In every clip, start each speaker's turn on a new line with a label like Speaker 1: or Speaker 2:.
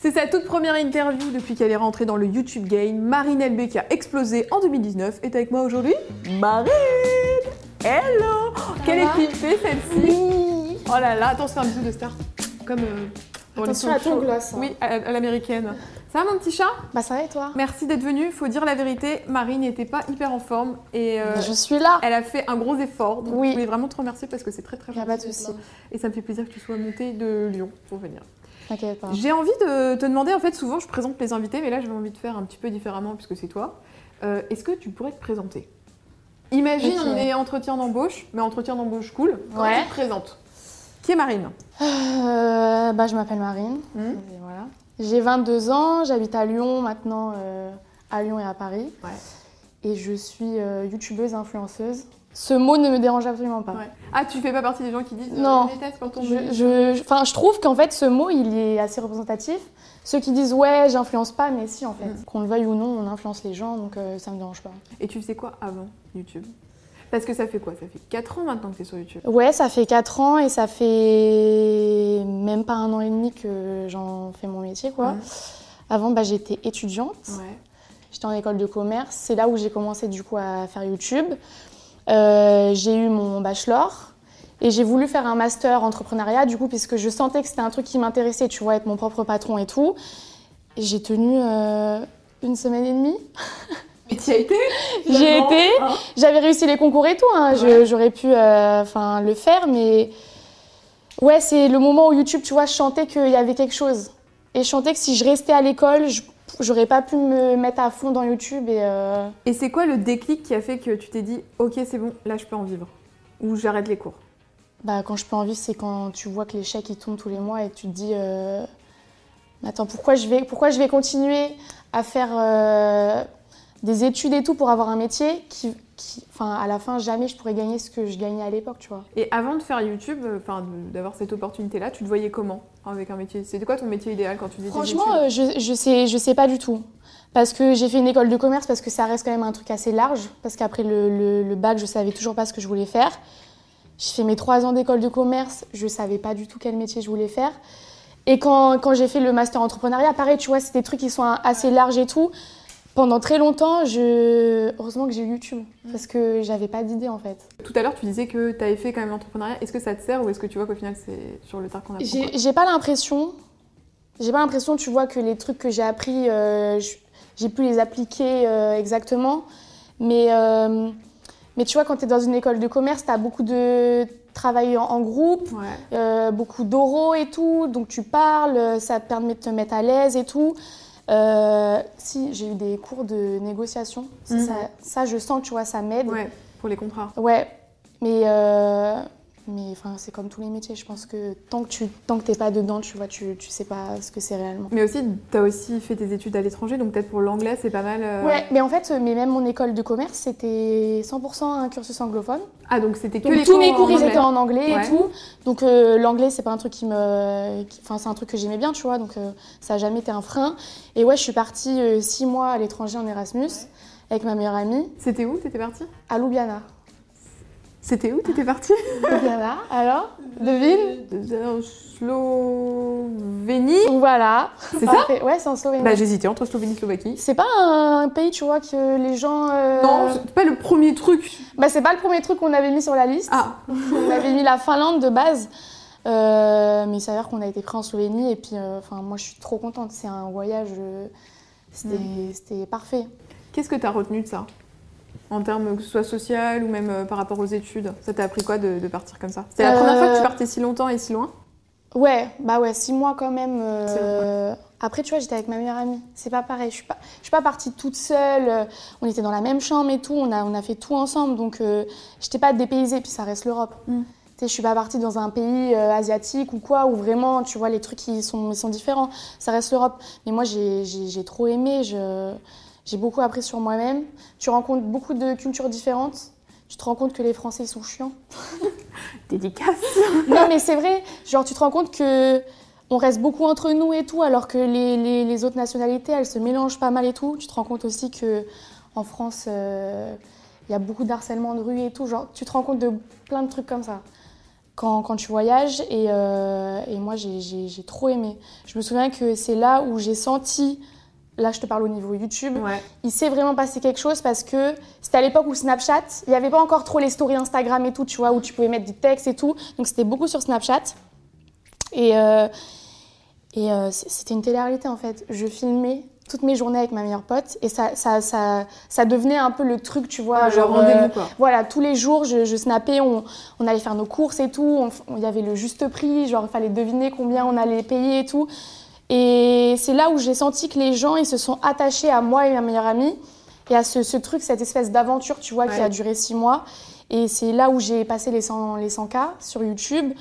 Speaker 1: C'est sa toute première interview depuis qu'elle est rentrée dans le YouTube game. Marine LB qui a explosé en 2019 est avec moi aujourd'hui. Marine Hello Quelle équipée celle-ci Oh là là, attends, fait un bisou de star. Comme euh,
Speaker 2: Attention à ton gloss. hein.
Speaker 1: Oui, à, à l'américaine. Ça va mon petit chat?
Speaker 2: Bah ça va et toi?
Speaker 1: Merci d'être venu. Faut dire la vérité, Marine n'était pas hyper en forme et euh,
Speaker 2: Je suis là.
Speaker 1: elle a fait un gros effort. Donc
Speaker 2: Oui.
Speaker 1: je voulais vraiment te remercier parce que c'est très très
Speaker 2: a pas de
Speaker 1: gentil
Speaker 2: souci.
Speaker 1: Et ça me fait plaisir que tu sois montée de Lyon pour venir.
Speaker 2: T'inquiète pas.
Speaker 1: J'ai envie de te demander, en fait, souvent je présente les invités, mais là j'ai envie de faire un petit peu différemment puisque c'est toi. Euh, Est-ce que tu pourrais te présenter? Imagine, on est entretien d'embauche, mais entretien d'embauche cool. Comment
Speaker 2: Ouais.
Speaker 1: tu te présentes? Qui est Marine?
Speaker 2: Euh, bah je m'appelle Marine.
Speaker 1: Hmm.
Speaker 2: Et voilà. J'ai 22 ans, j'habite à Lyon maintenant, euh, à Lyon et à Paris.
Speaker 1: Ouais.
Speaker 2: Et je suis youtubeuse influenceuse. Ce mot ne me dérange absolument pas.
Speaker 1: Ouais. Ah, tu fais pas partie des gens qui disent euh,
Speaker 2: Non.
Speaker 1: je déteste quand on
Speaker 2: Je, je, enfin, je trouve qu'en fait, ce mot, il est assez représentatif. Ceux qui disent ouais, j'influence pas, mais si en fait.
Speaker 1: Mm.
Speaker 2: Qu'on le veuille ou non, on influence les gens, donc euh, ça me dérange pas.
Speaker 1: Et tu faisais quoi avant YouTube? Parce que ça fait quoi? Ça fait 4 ans maintenant que tu es sur YouTube.
Speaker 2: Ouais, ça fait 4 ans et ça fait même pas un an et demi que j'en fais mon métier, quoi. Avant, bah, j'étais étudiante.
Speaker 1: Ouais.
Speaker 2: J'étais en école de commerce. C'est là où j'ai commencé du coup à faire YouTube. Euh, j'ai eu mon bachelor et j'ai voulu faire un master entrepreneuriat du coup puisque je sentais que c'était un truc qui m'intéressait, tu vois, être mon propre patron et tout. Et j'ai tenu euh, une semaine et demie.
Speaker 1: Mais tu as été
Speaker 2: J'y ai été.
Speaker 1: hein
Speaker 2: J'avais réussi les concours et tout, hein.
Speaker 1: Ouais.
Speaker 2: j'aurais pu euh, le faire, mais ouais, c'est le moment où YouTube, tu vois, je chantais qu'il y avait quelque chose. Et je chantais que si je restais à l'école, je- j'aurais pas pu me mettre à fond dans YouTube. Et euh,
Speaker 1: Et c'est quoi le déclic qui a fait que tu t'es dit, ok, c'est bon, là je peux en vivre? Ou j'arrête les cours?
Speaker 2: Bah, quand je peux en vivre, c'est quand tu vois que les chèques ils tombent tous les mois et tu te dis, euh, attends, pourquoi je vais, pourquoi je vais continuer à faire euh, des études et tout pour avoir un métier qui, qui, enfin, à la fin, jamais je pourrais gagner ce que je gagnais à l'époque, tu vois.
Speaker 1: Et avant de faire YouTube, euh, enfin d'avoir cette opportunité-là, tu te voyais comment avec un métier? C'était quoi ton métier idéal quand tu faisais tes
Speaker 2: Franchement, euh, je, je, sais, je sais pas du tout. Parce que j'ai fait une école de commerce, parce que ça reste quand même un truc assez large. Parce qu'après le, le- le bac, je savais toujours pas ce que je voulais faire. J'ai fait mes trois ans d'école de commerce, je savais pas du tout quel métier je voulais faire. Et quand, quand j'ai fait le master entrepreneuriat, pareil, tu vois, c'est des trucs qui sont assez larges et tout. Pendant très longtemps, je... heureusement que j'ai eu YouTube, parce que j'avais pas d'idée en fait.
Speaker 1: Tout à l'heure, tu disais que tu avais fait quand même l'entrepreneuriat. Est-ce que ça te sert ou est-ce que tu vois qu'au final, c'est sur le tard qu'on apprend
Speaker 2: J'ai pas l'impression, j'ai pas l'impression, tu vois, que les trucs que j'ai appris, euh, j'ai pu les appliquer euh, exactement. Mais, euh, mais tu vois, quand tu es dans une école de commerce, tu as beaucoup de travail en, en groupe,
Speaker 1: Ouais.
Speaker 2: beaucoup d'oraux et tout, donc tu parles, ça te permet de te mettre à l'aise et tout. Euh, si, j'ai eu des cours de négociation, ça,
Speaker 1: Mhm.
Speaker 2: ça, ça, je sens, tu vois, ça m'aide.
Speaker 1: ouais, pour les contrats.
Speaker 2: Ouais, mais, euh, mais enfin, c'est comme tous les métiers. Je pense que tant que tu tant que t'es pas dedans, tu vois, tu, tu sais pas ce que c'est réellement.
Speaker 1: Mais aussi, tu as aussi fait tes études à l'étranger, donc peut-être pour l'anglais, c'est pas mal. euh,
Speaker 2: Ouais, mais en fait, mais même mon école de commerce, c'était 100% un cursus anglophone.
Speaker 1: Ah, donc c'était que
Speaker 2: Donc
Speaker 1: les
Speaker 2: tous
Speaker 1: cours
Speaker 2: mes cours, ils étaient en anglais
Speaker 1: Ouais.
Speaker 2: et tout. Donc euh, l'anglais, c'est pas un truc qui me, enfin c'est un truc que j'aimais bien, tu vois. Donc euh, ça a jamais été un frein. Et ouais, je suis partie euh, six mois à l'étranger en Erasmus avec ma meilleure amie
Speaker 1: C'était où T'étais partie?
Speaker 2: À Ljubljana.
Speaker 1: C'était où T'étais partie
Speaker 2: Ljubljana, alors devine.
Speaker 1: En Slovénie.
Speaker 2: Voilà.
Speaker 1: C'est ça.
Speaker 2: Ouais, c'est en Slovénie.
Speaker 1: Bah, j'hésitais entre Slovénie et Slovaquie.
Speaker 2: C'est pas un pays, tu vois, que les gens. euh,
Speaker 1: Non, c'est pas le premier truc.
Speaker 2: Bah, c'est pas le premier truc qu'on avait mis sur la liste.
Speaker 1: Ah,
Speaker 2: On avait mis la Finlande de base. Euh, mais il s'avère qu'on a été pris en Slovénie et puis, euh, enfin, moi, je suis trop contente. C'est un voyage. euh, C'était c'était parfait.
Speaker 1: qu'est-ce que t'as retenu de ça? En termes que ce soit social ou même euh, par rapport aux études Ça t'a appris quoi de, de partir comme ça? C'était la première
Speaker 2: Euh,
Speaker 1: fois que tu partais si longtemps et si loin?
Speaker 2: Ouais, bah ouais, six mois quand même. euh, Après, tu vois, j'étais avec ma meilleure amie. C'est pas pareil. Je suis pas, je suis pas partie toute seule. euh, On était dans la même chambre et tout. On a, on a fait tout ensemble. Donc, euh, j'étais pas dépaysée. Puis ça reste l'Europe.
Speaker 1: Mm.
Speaker 2: Tu sais, je suis pas partie dans un pays euh, asiatique ou quoi, où vraiment, tu vois, les trucs ils sont, ils sont différents. Ça reste l'Europe. Mais moi, j'ai j'ai- j'ai trop aimé. je- J'ai beaucoup appris sur moi-même. Tu rencontres beaucoup de cultures différentes. Tu te rends compte que les Français, ils sont chiants.
Speaker 1: Dédicace.
Speaker 2: non, mais c'est vrai. Genre, tu te rends compte que on reste beaucoup entre nous et tout, alors que les, les- les autres nationalités, elles se mélangent pas mal et tout. Tu te rends compte aussi que en France, euh, il y a beaucoup d'harcèlement de rue et tout. Genre, tu te rends compte de plein de trucs comme ça quand, quand tu voyages. Et, euh, et moi, j'ai- j'ai j'ai trop aimé. Je me souviens que c'est là où j'ai senti. Là, je te parle au niveau YouTube
Speaker 1: Ouais.
Speaker 2: il s'est vraiment passé quelque chose parce que c'était à l'époque où Snapchat, il n'y avait pas encore trop les stories Instagram et tout, tu vois, où tu pouvais mettre du texte et tout. Donc c'était beaucoup sur Snapchat. Et, euh, et euh, c'était une télé-réalité en fait. Je filmais toutes mes journées avec ma meilleure pote et ça, ça, ça, ça devenait un peu le truc, tu vois. genre,
Speaker 1: rendez-vous,
Speaker 2: euh,
Speaker 1: quoi.
Speaker 2: voilà, tous les jours, je, je snappais, on, on allait faire nos courses et tout. Il y avait le juste prix, genre il fallait deviner combien on allait payer et tout. Et c'est là où j'ai senti que les gens, ils se sont attachés à moi et ma meilleure amie et à ce, ce truc, cette espèce d'aventure, tu vois, qui a duré six mois. Et c'est là où j'ai passé les 100, les 100K sur YouTube.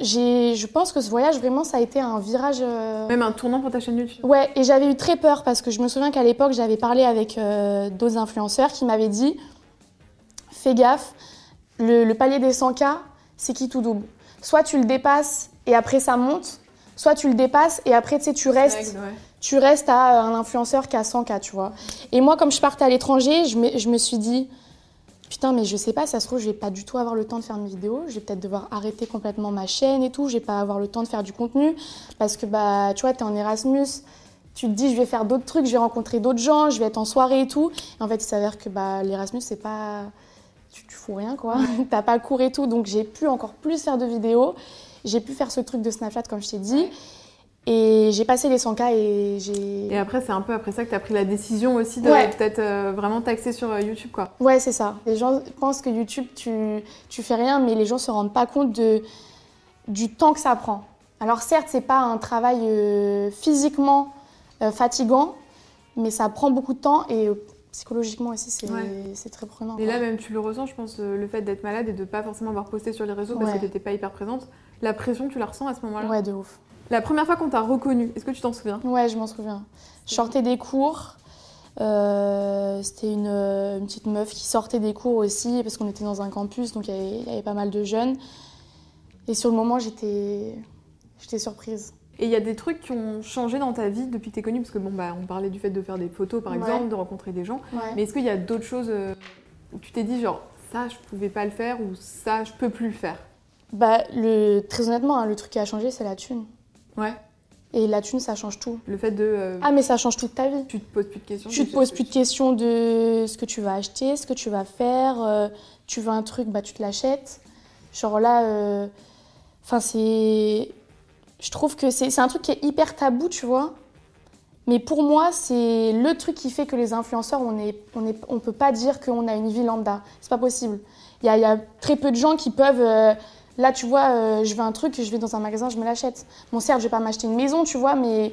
Speaker 2: Je pense que ce voyage, vraiment, ça a été un virage. euh,
Speaker 1: Même un tournant pour ta chaîne YouTube.
Speaker 2: Ouais, et j'avais eu très peur parce que je me souviens qu'à l'époque, j'avais parlé avec euh, d'autres influenceurs qui m'avaient dit fais gaffe, le, le palier des 100K, c'est qui tout double. Soit tu le dépasses et après ça monte, soit tu le dépasses et après tu sais, tu restes,
Speaker 1: Ouais.
Speaker 2: tu restes à un influenceur qui a 100K, tu vois. Et moi, comme je partais à l'étranger, je me, je me suis dit putain, mais je sais pas, ça se trouve, je vais pas du tout avoir le temps de faire mes vidéos, je vais peut-être devoir arrêter complètement ma chaîne et tout, je vais pas avoir le temps de faire du contenu parce que bah, tu vois, t'es en Erasmus, tu te dis je vais faire d'autres trucs, je vais rencontrer d'autres gens, je vais être en soirée et tout. Et en fait, il s'avère que bah, l'Erasmus, c'est pas. Tu, tu fous rien quoi, t'as pas cours et tout, donc j'ai pu encore plus faire de vidéos. J'ai pu faire ce truc de Snapchat, comme je t'ai dit. Et j'ai passé les 100K et j'ai.
Speaker 1: Et après, c'est un peu après ça que tu as pris la décision aussi de
Speaker 2: Ouais.
Speaker 1: peut-être euh, vraiment t'axer sur euh, YouTube, quoi.
Speaker 2: Ouais, c'est ça. Les gens pensent que YouTube, tu, tu fais rien, mais les gens se rendent pas compte de, du temps que ça prend. Alors certes, c'est pas un travail euh, physiquement euh, fatigant, mais ça prend beaucoup de temps et psychologiquement aussi, c'est
Speaker 1: Ouais.
Speaker 2: très prenant.
Speaker 1: Et là, même, tu le ressens, je pense, euh, le fait d'être malade et de pas forcément avoir posté sur les réseaux parce
Speaker 2: Ouais.
Speaker 1: que t'étais pas hyper présente. La pression, tu la ressens à ce moment-là
Speaker 2: Ouais, de ouf.
Speaker 1: La première fois qu'on t'a reconnu, est-ce que tu t'en souviens?
Speaker 2: Ouais, je m'en souviens. Je sortais des cours. euh, C'était une, euh, une petite meuf qui sortait des cours aussi, parce qu'on était dans un campus, donc il y avait- il y avait pas mal de jeunes. Et sur le moment, j'étais surprise.
Speaker 1: Et il y a des trucs qui ont changé dans ta vie depuis que t'es connue Parce que bon, bah, on parlait du fait de faire des photos, par
Speaker 2: Ouais.
Speaker 1: exemple, de rencontrer des gens.
Speaker 2: Ouais.
Speaker 1: Mais est-ce qu'il y a d'autres choses euh, où tu t'es dit, genre, ça, je pouvais pas le faire ou ça, je peux plus le faire?
Speaker 2: Bah, le, très honnêtement, hein, le truc qui a changé, c'est la thune.
Speaker 1: Ouais.
Speaker 2: Et la thune, ça change tout.
Speaker 1: Le fait de. euh,
Speaker 2: Ah, mais ça change toute ta vie.
Speaker 1: tu te poses plus de questions
Speaker 2: Tu te poses plus de questions de ce que tu vas acheter, ce que tu vas faire. euh, tu veux un truc, bah tu te l'achètes. Genre là, euh, enfin c'est, je trouve que c'est un truc qui est hyper tabou, tu vois. Mais pour moi, c'est le truc qui fait que les influenceurs, on on peut pas dire qu'on a une vie lambda. C'est pas possible. Il y a, très peu de gens qui peuvent. euh, là, tu vois, euh, je veux un truc, je vais dans un magasin, je me l'achète. Bon, certes, je vais pas m'acheter une maison, tu vois, mais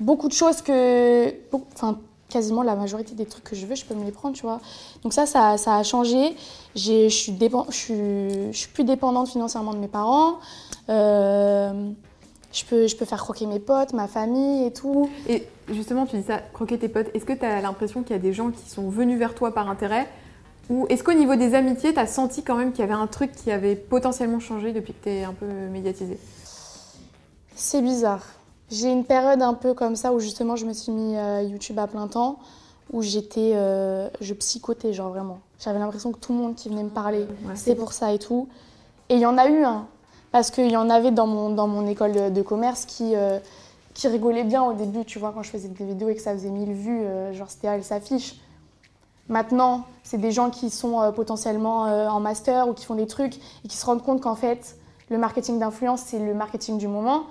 Speaker 2: beaucoup de choses que. Enfin, quasiment la majorité des trucs que je veux, je peux me les prendre, tu vois. Donc ça, ça, a changé. Je suis plus dépendante financièrement de mes parents. Euh, je, peux, je peux faire croquer mes potes, ma famille et tout.
Speaker 1: Et justement, tu dis ça, croquer tes potes. Est-ce que tu as l'impression qu'il y a des gens qui sont venus vers toi par intérêt? Ou est-ce qu'au niveau des amitiés, tu as senti quand même qu'il y avait un truc qui avait potentiellement changé depuis que tu es un peu médiatisée?
Speaker 2: C'est bizarre. J'ai une période un peu comme ça où justement je me suis mis euh, YouTube à plein temps, où j'étais, euh, je psychotais genre vraiment. J'avais l'impression que tout le monde qui venait me parler,
Speaker 1: Ouais.
Speaker 2: c'est pour ça et tout. Et il y en a eu un, parce qu'il y en avait dans mon, dans mon école de, de commerce qui, euh, qui rigolaient bien au début, tu vois, quand je faisais des vidéos et que ça faisait 1000 vues, euh, genre c'était elle s'affiche. Maintenant, c'est des gens qui sont euh, potentiellement euh, en master ou qui font des trucs et qui se rendent compte qu'en fait, le marketing d'influence, c'est le marketing du moment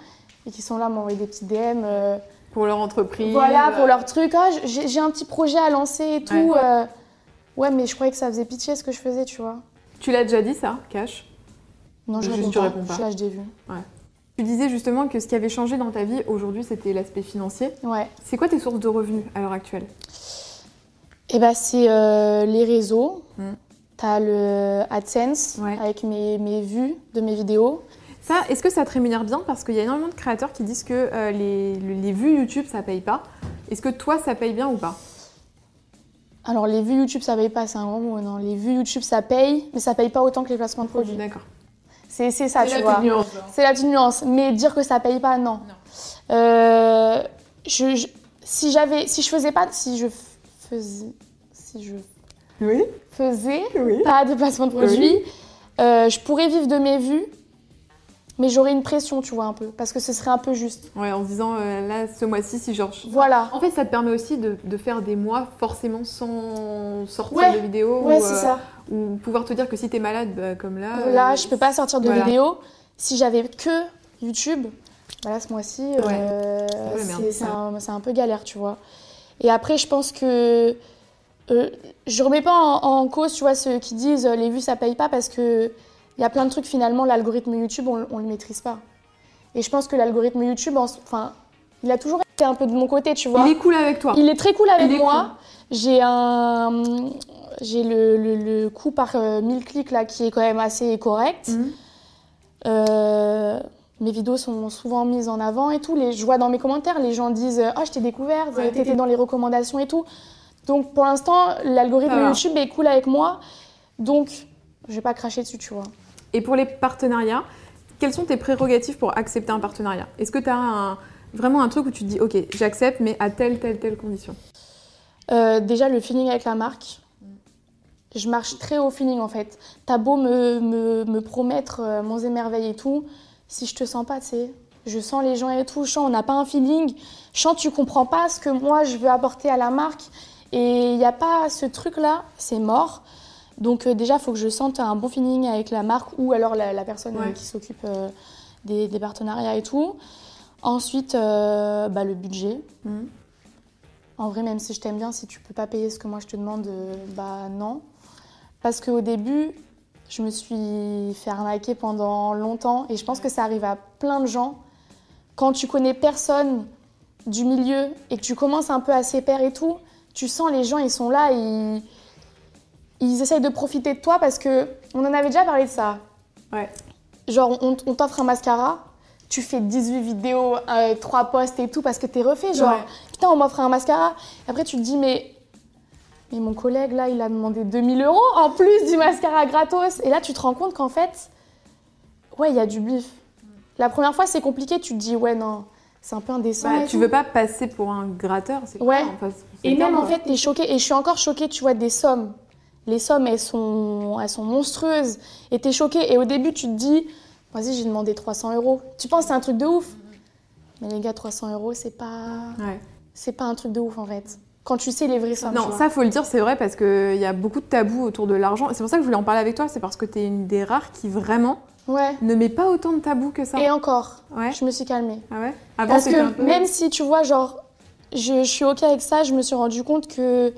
Speaker 2: et qui sont là à m'envoyer des petits DM.
Speaker 1: Pour leur entreprise
Speaker 2: voilà, pour leur truc. Ah, j'ai un petit projet à lancer et tout.
Speaker 1: Ouais.
Speaker 2: ouais, mais je croyais que ça faisait pitié ce que je faisais, tu vois.
Speaker 1: Tu l'as déjà dit ça, Cash?
Speaker 2: Non, je réponds
Speaker 1: tu
Speaker 2: pas.
Speaker 1: réponds pas.
Speaker 2: Je lâche des vues.
Speaker 1: Tu disais justement que ce qui avait changé dans ta vie aujourd'hui, c'était l'aspect financier.
Speaker 2: Ouais.
Speaker 1: C'est quoi tes sources de revenus à l'heure actuelle?
Speaker 2: Et bah, c'est euh, les réseaux.
Speaker 1: Mm.
Speaker 2: T'as le AdSense
Speaker 1: Ouais.
Speaker 2: avec mes, mes vues de mes vidéos.
Speaker 1: Ça, est-ce que ça te rémunère bien? Parce qu'il y a énormément de créateurs qui disent que euh, les, le- les vues YouTube, ça paye pas. Est-ce que toi, ça paye bien ou pas?
Speaker 2: Alors les vues YouTube ça paye pas, c'est un grand mot. Non, les vues YouTube ça paye, mais ça paye pas autant que les placements de produits.
Speaker 1: D'accord.
Speaker 2: C'est ça, tu vois.
Speaker 1: nuance.
Speaker 2: C'est la petite nuance. Mais dire que ça paye pas, non. Euh, je, je- si j'avais, si je faisais pas, si je faisais, si je
Speaker 1: Oui,
Speaker 2: faisais
Speaker 1: oui.
Speaker 2: pas de placement de produits, euh, je pourrais vivre de mes vues, mais j'aurais une pression, tu vois un peu, parce que ce serait un peu juste.
Speaker 1: Ouais, en se disant, euh, là, ce mois-ci, si genre...
Speaker 2: Voilà.
Speaker 1: En fait, ça te permet aussi de, de faire des mois forcément sans sortir
Speaker 2: Ouais.
Speaker 1: de vidéo.
Speaker 2: Ouais,
Speaker 1: ou,
Speaker 2: c'est
Speaker 1: euh,
Speaker 2: ça.
Speaker 1: Ou pouvoir te dire que si t'es malade, bah, comme là...
Speaker 2: Là,
Speaker 1: euh,
Speaker 2: je peux pas sortir de
Speaker 1: voilà.
Speaker 2: vidéo. Si j'avais que YouTube, voilà, ce mois-ci, euh,
Speaker 1: Ouais, merde,
Speaker 2: c'est un, c'est un peu galère, tu vois. Et après, je pense que euh, je remets pas en, en cause, tu vois, ceux qui disent euh, les vues ça paye pas parce que il y a plein de trucs finalement, l'algorithme YouTube, on, on le maîtrise pas. Et je pense que l'algorithme YouTube, en- enfin, il a toujours été un peu de mon côté, tu vois.
Speaker 1: Il est cool avec toi.
Speaker 2: Il est très cool avec moi. J'ai un, j'ai le, le, le coût par euh, 1000 clics là qui est quand même assez correct.
Speaker 1: Mhm.
Speaker 2: Euh, mes vidéos sont souvent mises en avant et tout. Les, je vois dans mes commentaires, les gens disent Oh, je t'ai découverte,
Speaker 1: Ouais.
Speaker 2: t'étais dans les recommandations et tout. Donc pour l'instant, l'algorithme. YouTube est cool avec moi. Donc je vais pas cracher dessus, tu vois.
Speaker 1: Et pour les partenariats, quelles sont tes prérogatives pour accepter un partenariat? Est-ce que tu as vraiment un truc où tu te dis, ok, j'accepte, mais à telle, telle, telle condition?
Speaker 2: Euh, déjà, le feeling avec la marque. Je marche très au feeling en fait. T'as beau me, me, me promettre euh, monts et merveilles et tout, si je te sens pas, tu sais, je sens les gens et tout, sens on n'a pas un feeling, sens tu comprends pas ce que moi je veux apporter à la marque et il n'y a pas ce truc là, c'est mort. Donc euh, déjà, il faut que je sente un bon feeling avec la marque ou alors la, la personne euh,
Speaker 1: Ouais.
Speaker 2: qui s'occupe euh, des, des partenariats et tout. Ensuite, bah, le budget.
Speaker 1: Mhm.
Speaker 2: En vrai, même si je t'aime bien, si tu peux pas payer ce que moi je te demande, bah non. Parce qu'au début, je me suis fait arnaquer pendant longtemps et je pense que ça arrive à plein de gens. Quand tu connais personne du milieu et que tu commences un peu à s'épaire et tout, tu sens les gens, ils sont là, ils, ils essayent de profiter de toi parce que on en avait déjà parlé de ça.
Speaker 1: Ouais.
Speaker 2: Genre, on, on t'offre un mascara, tu fais 18 vidéos, 3 posts et tout parce que t'es refait. Genre,
Speaker 1: Ouais.
Speaker 2: putain, on m'offre un mascara. Après, tu te dis, mais, mais mon collègue, là, il a demandé 2000 euros en plus du mascara gratos. Et là, tu te rends compte qu'en fait, ouais, il y a du bif. La première fois, c'est compliqué. Tu te dis, ouais, non, c'est un peu indécent.
Speaker 1: Ouais,
Speaker 2: et
Speaker 1: tu veux pas passer pour un gratteur, c'est
Speaker 2: Ouais.
Speaker 1: en fait,
Speaker 2: Et même, en fait, t'es choquée. Et je suis encore choquée, tu vois, des sommes. Les sommes, elles sont, elles sont monstrueuses. Et t'es choquée. Et au début, tu te dis, vas-y, j'ai demandé 300 euros. Tu penses que c'est un truc de ouf? Mais les gars, 300 euros, c'est pas,
Speaker 1: Ouais.
Speaker 2: c'est pas un truc de ouf, en fait. Quand tu sais les vraies sommes.
Speaker 1: Non, ça faut le dire, c'est vrai parce qu'il y a beaucoup de tabous autour de l'argent. Et C'est pour ça que je voulais en parler avec toi, c'est parce que tu es une des rares qui vraiment
Speaker 2: Ouais.
Speaker 1: ne met pas autant de tabous que ça.
Speaker 2: Et encore,
Speaker 1: Ouais.
Speaker 2: je me suis calmée.
Speaker 1: Ah ouais? Avant,
Speaker 2: Parce
Speaker 1: un
Speaker 2: que
Speaker 1: peu-
Speaker 2: même si, tu vois, genre, je, je suis OK avec ça, je me suis rendu compte que,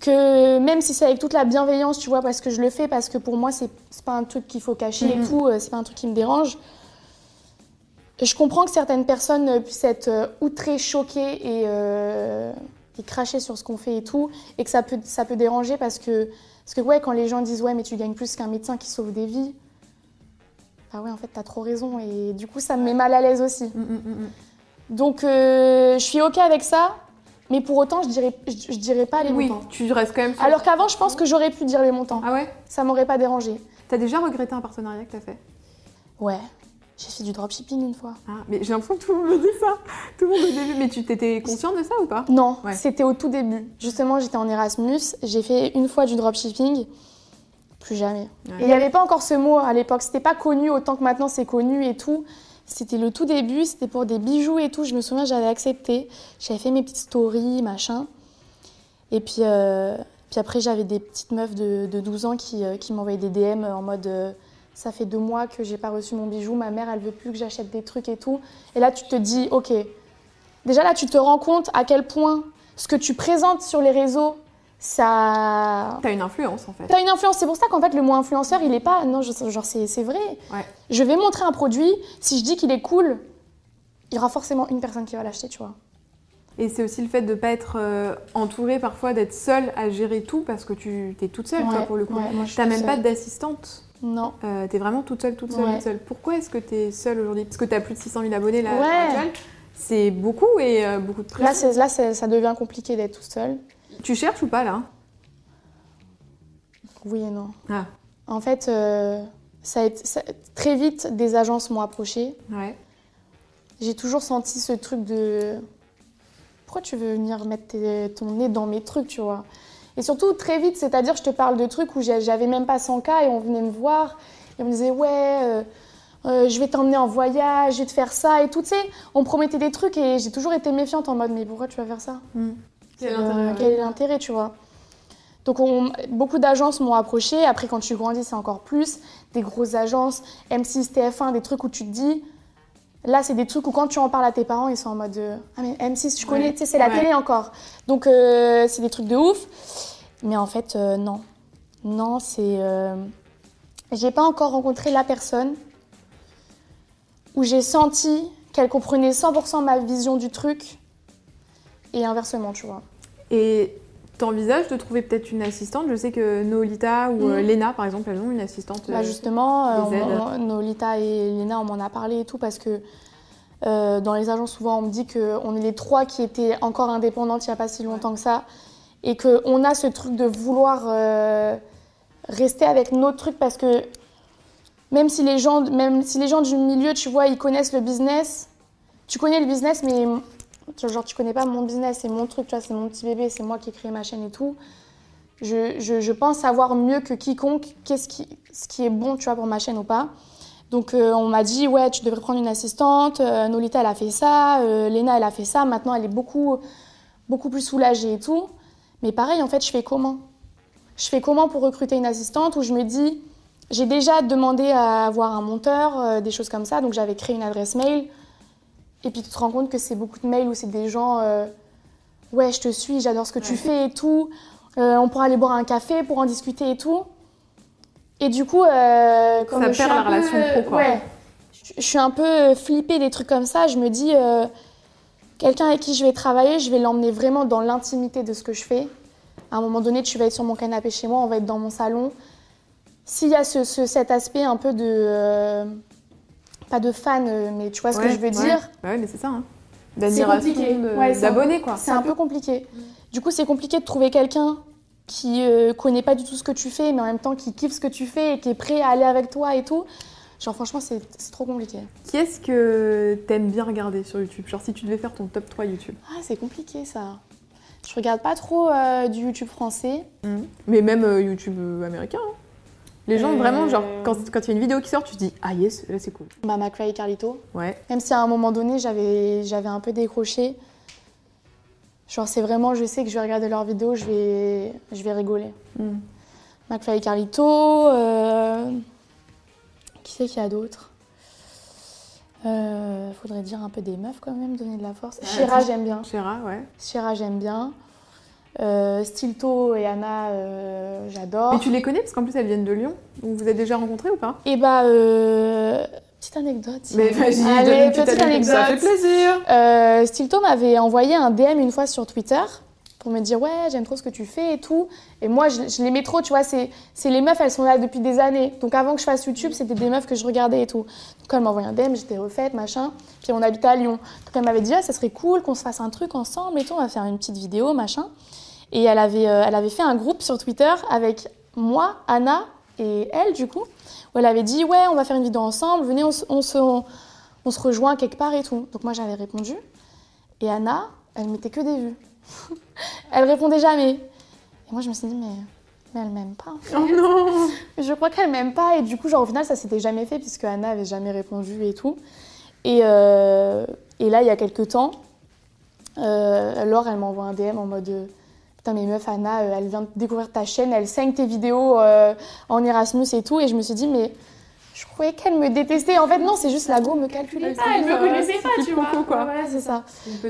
Speaker 2: que même si c'est avec toute la bienveillance, tu vois, parce que je le fais, parce que pour moi, c'est pas un truc qu'il faut cacher et tout, euh, c'est pas un truc qui me dérange. Je comprends que certaines personnes euh, puissent être euh, outrées, choquées et, euh, et cracher sur ce qu'on fait et tout, et que ça peut, ça peut déranger parce que, parce que, ouais, quand les gens disent, ouais, mais tu gagnes plus qu'un médecin qui sauve des vies, bah ouais, en fait, t'as trop raison, et du coup, ça me met mal à l'aise aussi. Donc euh, je suis ok avec ça, mais pour autant je dirais, je, je dirais pas les
Speaker 1: Oui,
Speaker 2: montants.
Speaker 1: tu restes quand même sur-
Speaker 2: Alors qu'avant je pense que j'aurais pu dire les montants.
Speaker 1: Ah ouais?
Speaker 2: Ça m'aurait pas dérangé.
Speaker 1: T'as déjà regretté un partenariat que t'as fait?
Speaker 2: Ouais, j'ai fait du dropshipping une fois.
Speaker 1: Ah, mais j'ai l'impression que tout le monde me dit ça. Tout le monde au début. Mais tu t'étais conscient de ça ou pas?
Speaker 2: Non,
Speaker 1: Ouais.
Speaker 2: c'était au tout début. Justement j'étais en Erasmus, j'ai fait une fois du dropshipping, plus jamais.
Speaker 1: Ouais.
Speaker 2: Et il n'y avait pas encore ce mot à l'époque, c'était pas connu autant que maintenant c'est connu et tout. C'était le tout début, c'était pour des bijoux et tout. Je me souviens, j'avais accepté. J'avais fait mes petites stories, machin. Et puis, euh, puis après, j'avais des petites meufs de, de 12 ans qui, euh, qui m'envoyaient des DM en mode euh, Ça fait deux mois que j'ai pas reçu mon bijou, ma mère, elle veut plus que j'achète des trucs et tout. Et là, tu te dis Ok. Déjà là, tu te rends compte à quel point ce que tu présentes sur les réseaux, ça,
Speaker 1: T'as une influence en fait.
Speaker 2: T'as une influence, c'est pour ça qu'en fait le mot influenceur il est pas. Non, je- genre c'est c'est vrai.
Speaker 1: Ouais.
Speaker 2: Je vais montrer un produit, si je dis qu'il est cool, il y aura forcément une personne qui va l'acheter, tu vois.
Speaker 1: Et c'est aussi le fait de ne pas être euh, entourée parfois, d'être seule à gérer tout parce que tu es toute seule, toi,
Speaker 2: Ouais,
Speaker 1: pour le coup.
Speaker 2: ouais, moi,
Speaker 1: T'as même pas d'assistante
Speaker 2: Non.
Speaker 1: euh, T'es vraiment toute seule, toute seule,
Speaker 2: Ouais.
Speaker 1: toute seule. Pourquoi est-ce que t'es seule aujourd'hui? Parce que t'as plus de 600 000 abonnés là, à l'heure
Speaker 2: Ouais.
Speaker 1: actuelle. C'est beaucoup et euh, beaucoup de
Speaker 2: Là,
Speaker 1: pression.
Speaker 2: c'est, là c'est- ça devient compliqué d'être toute seule.
Speaker 1: Tu cherches ou pas là?
Speaker 2: Oui et non.
Speaker 1: Ah,
Speaker 2: En fait, euh, ça a été, ça- très vite, des agences m'ont approché.
Speaker 1: ouais.
Speaker 2: J'ai toujours senti ce truc de pourquoi tu veux venir mettre tes- ton nez dans mes trucs, tu vois? Et surtout très vite, c'est-à-dire je te parle de trucs où j'avais même pas 100 k et on venait me voir et on me disait ouais, euh, euh, je vais t'emmener en voyage, je vais te faire ça et tout, tu sais. On me promettait des trucs et j'ai toujours été méfiante en mode mais pourquoi tu vas faire ça?
Speaker 1: Quel
Speaker 2: Euh, quel est l'intérêt, tu vois Donc, on- beaucoup d'agences m'ont approché. Après, quand tu grandis, c'est encore plus. Des grosses agences, M6, TF1, des trucs où tu te dis. Là, c'est des trucs où quand tu en parles à tes parents, ils sont en mode euh, Ah, mais M6, tu connais,
Speaker 1: Ouais.
Speaker 2: tu sais, c'est la
Speaker 1: Ouais.
Speaker 2: télé encore. Donc, euh, c'est des trucs de ouf. Mais en fait, euh, non. Non, c'est. J'ai pas encore rencontré la personne où j'ai senti qu'elle comprenait 100% ma vision du truc et inversement, tu vois.
Speaker 1: Et t'envisages de trouver peut-être une assistante? Je sais que Nolita ou
Speaker 2: Mhm.
Speaker 1: Léna, par exemple, elles ont une assistante.
Speaker 2: Bah
Speaker 1: euh,
Speaker 2: justement, euh, on- on- Nolita et Léna, on m'en a parlé et tout parce que euh, dans les agences, souvent, on me dit qu'on est les trois qui étaient encore indépendantes il n'y a pas si longtemps que ça et qu'on a ce truc de vouloir euh, rester avec notre truc parce que même si, les gens, même si les gens du milieu, tu vois, ils connaissent le business, tu connais le business, mais genre, tu connais pas mon business, c'est mon truc, tu vois, c'est mon petit bébé, c'est moi qui ai créé ma chaîne et tout. Je, je, pense savoir mieux que quiconque qu'est-ce qui, ce qui est bon, tu vois, pour ma chaîne ou pas. Donc euh, on m'a dit ouais tu devrais prendre une assistante. Euh, Nolita elle a fait ça, euh, Léna elle a fait ça. Maintenant elle est beaucoup beaucoup plus soulagée et tout. Mais pareil en fait je fais comment? Je fais comment pour recruter une assistante où je me dis j'ai déjà demandé à avoir un monteur, euh, des choses comme ça. Donc j'avais créé une adresse mail. Et puis tu te rends compte que c'est beaucoup de mails où c'est des gens euh, ouais je te suis, j'adore ce que tu fais et tout. Euh, on pourra aller boire un café pour en discuter et tout. Et du coup, euh, comme
Speaker 1: Ça
Speaker 2: je
Speaker 1: perd la
Speaker 2: peu,
Speaker 1: relation pro, quoi.
Speaker 2: Ouais, je, je suis un peu flippée des trucs comme ça. Je me dis, euh, quelqu'un avec qui je vais travailler, je vais l'emmener vraiment dans l'intimité de ce que je fais. À un moment donné, tu vas être sur mon canapé chez moi, on va être dans mon salon. S'il y a ce, ce- cet aspect un peu de... euh, pas de fan, euh, mais tu vois ce que je veux
Speaker 1: ouais.
Speaker 2: dire
Speaker 1: Bah ouais, mais c'est ça. Hein.
Speaker 2: Compliqué.
Speaker 1: de-
Speaker 2: Ouais,
Speaker 1: d'abonnés, quoi.
Speaker 2: C'est un peu compliqué. Du coup, c'est compliqué de trouver quelqu'un qui euh, connaît pas du tout ce que tu fais, mais en même temps qui kiffe ce que tu fais et qui est prêt à aller avec toi et tout. Genre, franchement, c'est c'est trop compliqué.
Speaker 1: Qui est-ce que t'aimes bien regarder sur YouTube? Genre si tu devais faire ton top 3 YouTube.
Speaker 2: Ah, c'est compliqué ça. Je regarde pas trop euh, du YouTube français.
Speaker 1: Mais même euh, YouTube euh, américain. hein. Les gens,
Speaker 2: Euh.
Speaker 1: vraiment, genre, quand quand il y a une vidéo qui sort, tu te dis Ah yes, là c'est cool.
Speaker 2: Bah, McFly et Carlito.
Speaker 1: Ouais.
Speaker 2: Même si à un moment donné, j'avais un peu décroché. Genre, c'est vraiment, je sais que je vais regarder leurs vidéos, je vais, je vais rigoler.
Speaker 1: Mm.
Speaker 2: McFly et Carlito. euh, Qui c'est qu'il y a d'autres euh, Faudrait dire un peu des meufs quand même, donner de la force. Shira, j'aime bien.
Speaker 1: Chéra, ouais.
Speaker 2: Shira, j'aime bien. Euh, Stilto et Anna, euh, j'adore.
Speaker 1: Mais tu les connais parce qu'en plus elles viennent de Lyon. Vous vous êtes déjà rencontrés ou pas?
Speaker 2: Et bah, euh, petite anecdote.
Speaker 1: Mais vas-y, donne
Speaker 2: Allez,
Speaker 1: une petite
Speaker 2: petite
Speaker 1: anecdote. Ça fait
Speaker 2: anecdote.
Speaker 1: plaisir.
Speaker 2: Stilto m'avait envoyé un DM une fois sur Twitter pour me dire ouais j'aime trop ce que tu fais et tout. Et moi je, je l'aimais trop tu vois c'est les meufs elles sont là depuis des années. Donc avant que je fasse YouTube c'était des meufs que je regardais et tout. Donc elle m'a envoyé un DM j'étais refaite machin. Puis on habitait à Lyon. Donc elle m'avait dit ah, ça serait cool qu'on se fasse un truc ensemble et tout on va faire une petite vidéo machin. Et elle avait euh, elle avait fait un groupe sur Twitter avec moi Anna et elle du coup où elle avait dit ouais on va faire une vidéo ensemble venez on, se- on se on se rejoint quelque part et tout. Donc moi j'avais répondu. Et Anna, elle mettait que des vues. elle répondait jamais. Et moi, je me suis dit, mais, mais elle m'aime pas.
Speaker 1: Oh non
Speaker 2: Je crois qu'elle m'aime pas. Et du coup, genre, au final, ça s'était jamais fait puisque Anna avait jamais répondu et tout. Et, euh, et là, il y a quelques temps, euh, Laure, elle m'envoie un DM en mode Putain, mais meuf, Anna, euh, elle vient de découvrir ta chaîne, elle saigne tes vidéos euh, en Erasmus et tout. Et je me suis dit, mais je croyais qu'elle me détestait. En fait, non, c'est juste la go me calculait pas. Elle me connaissait pas, tu vois. Voilà, c'est ça.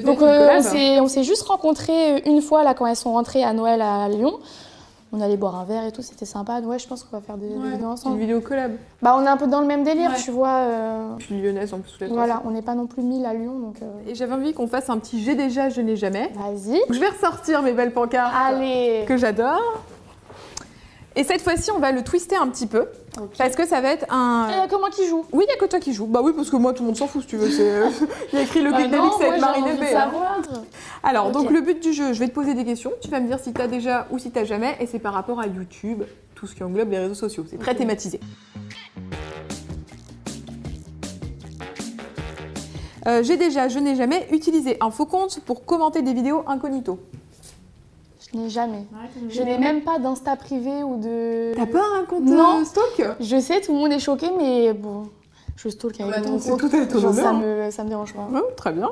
Speaker 2: Donc
Speaker 1: une
Speaker 2: euh, on s'est- juste rencontrés une fois là quand elles sont rentrées à Noël à Lyon. On allait boire un verre et tout, c'était sympa. Ouais, je pense qu'on va faire des, vidéos
Speaker 1: Une
Speaker 2: ensemble.
Speaker 1: vidéo collab.
Speaker 2: Bah, on est un peu dans le même délire,
Speaker 1: Ouais.
Speaker 2: tu vois. euh,
Speaker 1: Je suis lyonnaise en plus.
Speaker 2: Voilà, on n'est pas non plus mille à Lyon, donc euh,
Speaker 1: Et j'avais envie qu'on fasse un petit j'ai déjà, je n'ai jamais.
Speaker 2: vas-y.
Speaker 1: Je vais ressortir mes belles pancartes
Speaker 2: Allez
Speaker 1: que j'adore. Et cette fois-ci, on va le twister un petit peu. Parce que ça va être un.
Speaker 2: Euh, comment qui joue
Speaker 1: Oui, il n'y a que toi qui joue. Bah oui, parce que moi, tout le monde s'en fout si tu veux. c'est- Il y a écrit le
Speaker 2: Bah
Speaker 1: clic
Speaker 2: non,
Speaker 1: d'Alix
Speaker 2: moi,
Speaker 1: avec Marine Elbé, hein. Alors, donc le but du jeu, je vais te poser des questions. Tu vas me dire si tu as déjà ou si tu jamais. Et c'est par rapport à YouTube, tout ce qui englobe les réseaux sociaux. C'est très thématisé. Euh, J'ai déjà, je n'ai jamais utilisé un faux compte pour commenter des vidéos incognito.
Speaker 2: Je n'ai jamais. Je n'ai même pas d'insta privé ou de.
Speaker 1: T'as pas un compte
Speaker 2: Non.
Speaker 1: euh, stalk?
Speaker 2: Je sais, tout le monde est choqué, mais bon, je stalk avec
Speaker 1: Bah,
Speaker 2: mon
Speaker 1: c'est
Speaker 2: compte.
Speaker 1: tout à ton
Speaker 2: Genre, ça me, ça me dérange pas.
Speaker 1: Ouais, très bien.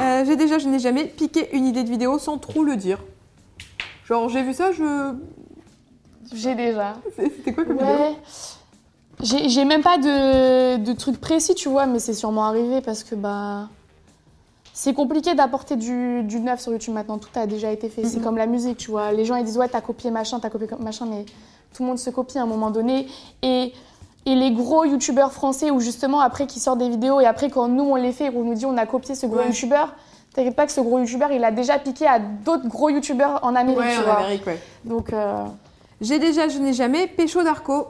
Speaker 1: Euh, j'ai déjà, je n'ai jamais piqué une idée de vidéo sans trop le dire. Genre, j'ai vu ça, je.
Speaker 2: J'ai déjà.
Speaker 1: C'était quoi comme vidéo?
Speaker 2: Ouais. J'ai j'ai même pas de, de truc précis, tu vois, mais c'est sûrement arrivé parce que bah. C'est compliqué d'apporter du, du neuf sur YouTube maintenant, tout a déjà été fait. C'est
Speaker 1: Mhm.
Speaker 2: comme la musique, tu vois. Les gens ils disent ouais, t'as copié machin, t'as copié machin, mais tout le monde se copie à un moment donné. Et, et les gros youtubeurs français, ou justement après qui sortent des vidéos et après quand nous on les fait qu'on nous dit on a copié ce gros
Speaker 1: Ouais.
Speaker 2: youtubeur, t'inquiète pas que ce gros youtubeur il a déjà piqué à d'autres gros youtubeurs en Amérique,
Speaker 1: Ouais,
Speaker 2: tu
Speaker 1: en
Speaker 2: vois.
Speaker 1: Amérique, ouais.
Speaker 2: Donc. euh,
Speaker 1: J'ai déjà, je n'ai jamais pécho d'Arco.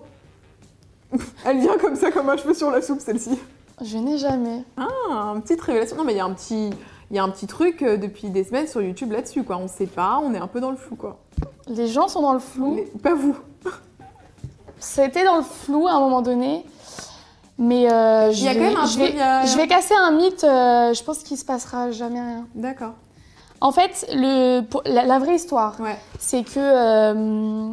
Speaker 1: Elle vient comme ça, comme un cheveu sur la soupe, celle-ci.
Speaker 2: Je n'ai jamais.
Speaker 1: Ah, une petite révélation. Non, mais il y a un petit. Il y a un petit truc euh, depuis des semaines sur YouTube là-dessus, quoi. On sait pas, on est un peu dans le flou, quoi.
Speaker 2: Les gens sont dans le flou.
Speaker 1: Mais pas vous.
Speaker 2: C'était dans le flou à un moment donné. Mais euh, je,
Speaker 1: Il y a quand
Speaker 2: vais,
Speaker 1: même un
Speaker 2: je,
Speaker 1: truc,
Speaker 2: vais,
Speaker 1: il y a-
Speaker 2: je vais casser un mythe. euh, je pense qu'il se passera jamais rien.
Speaker 1: D'accord.
Speaker 2: En fait, le, pour- la, la vraie histoire,
Speaker 1: Ouais.
Speaker 2: c'est que euh,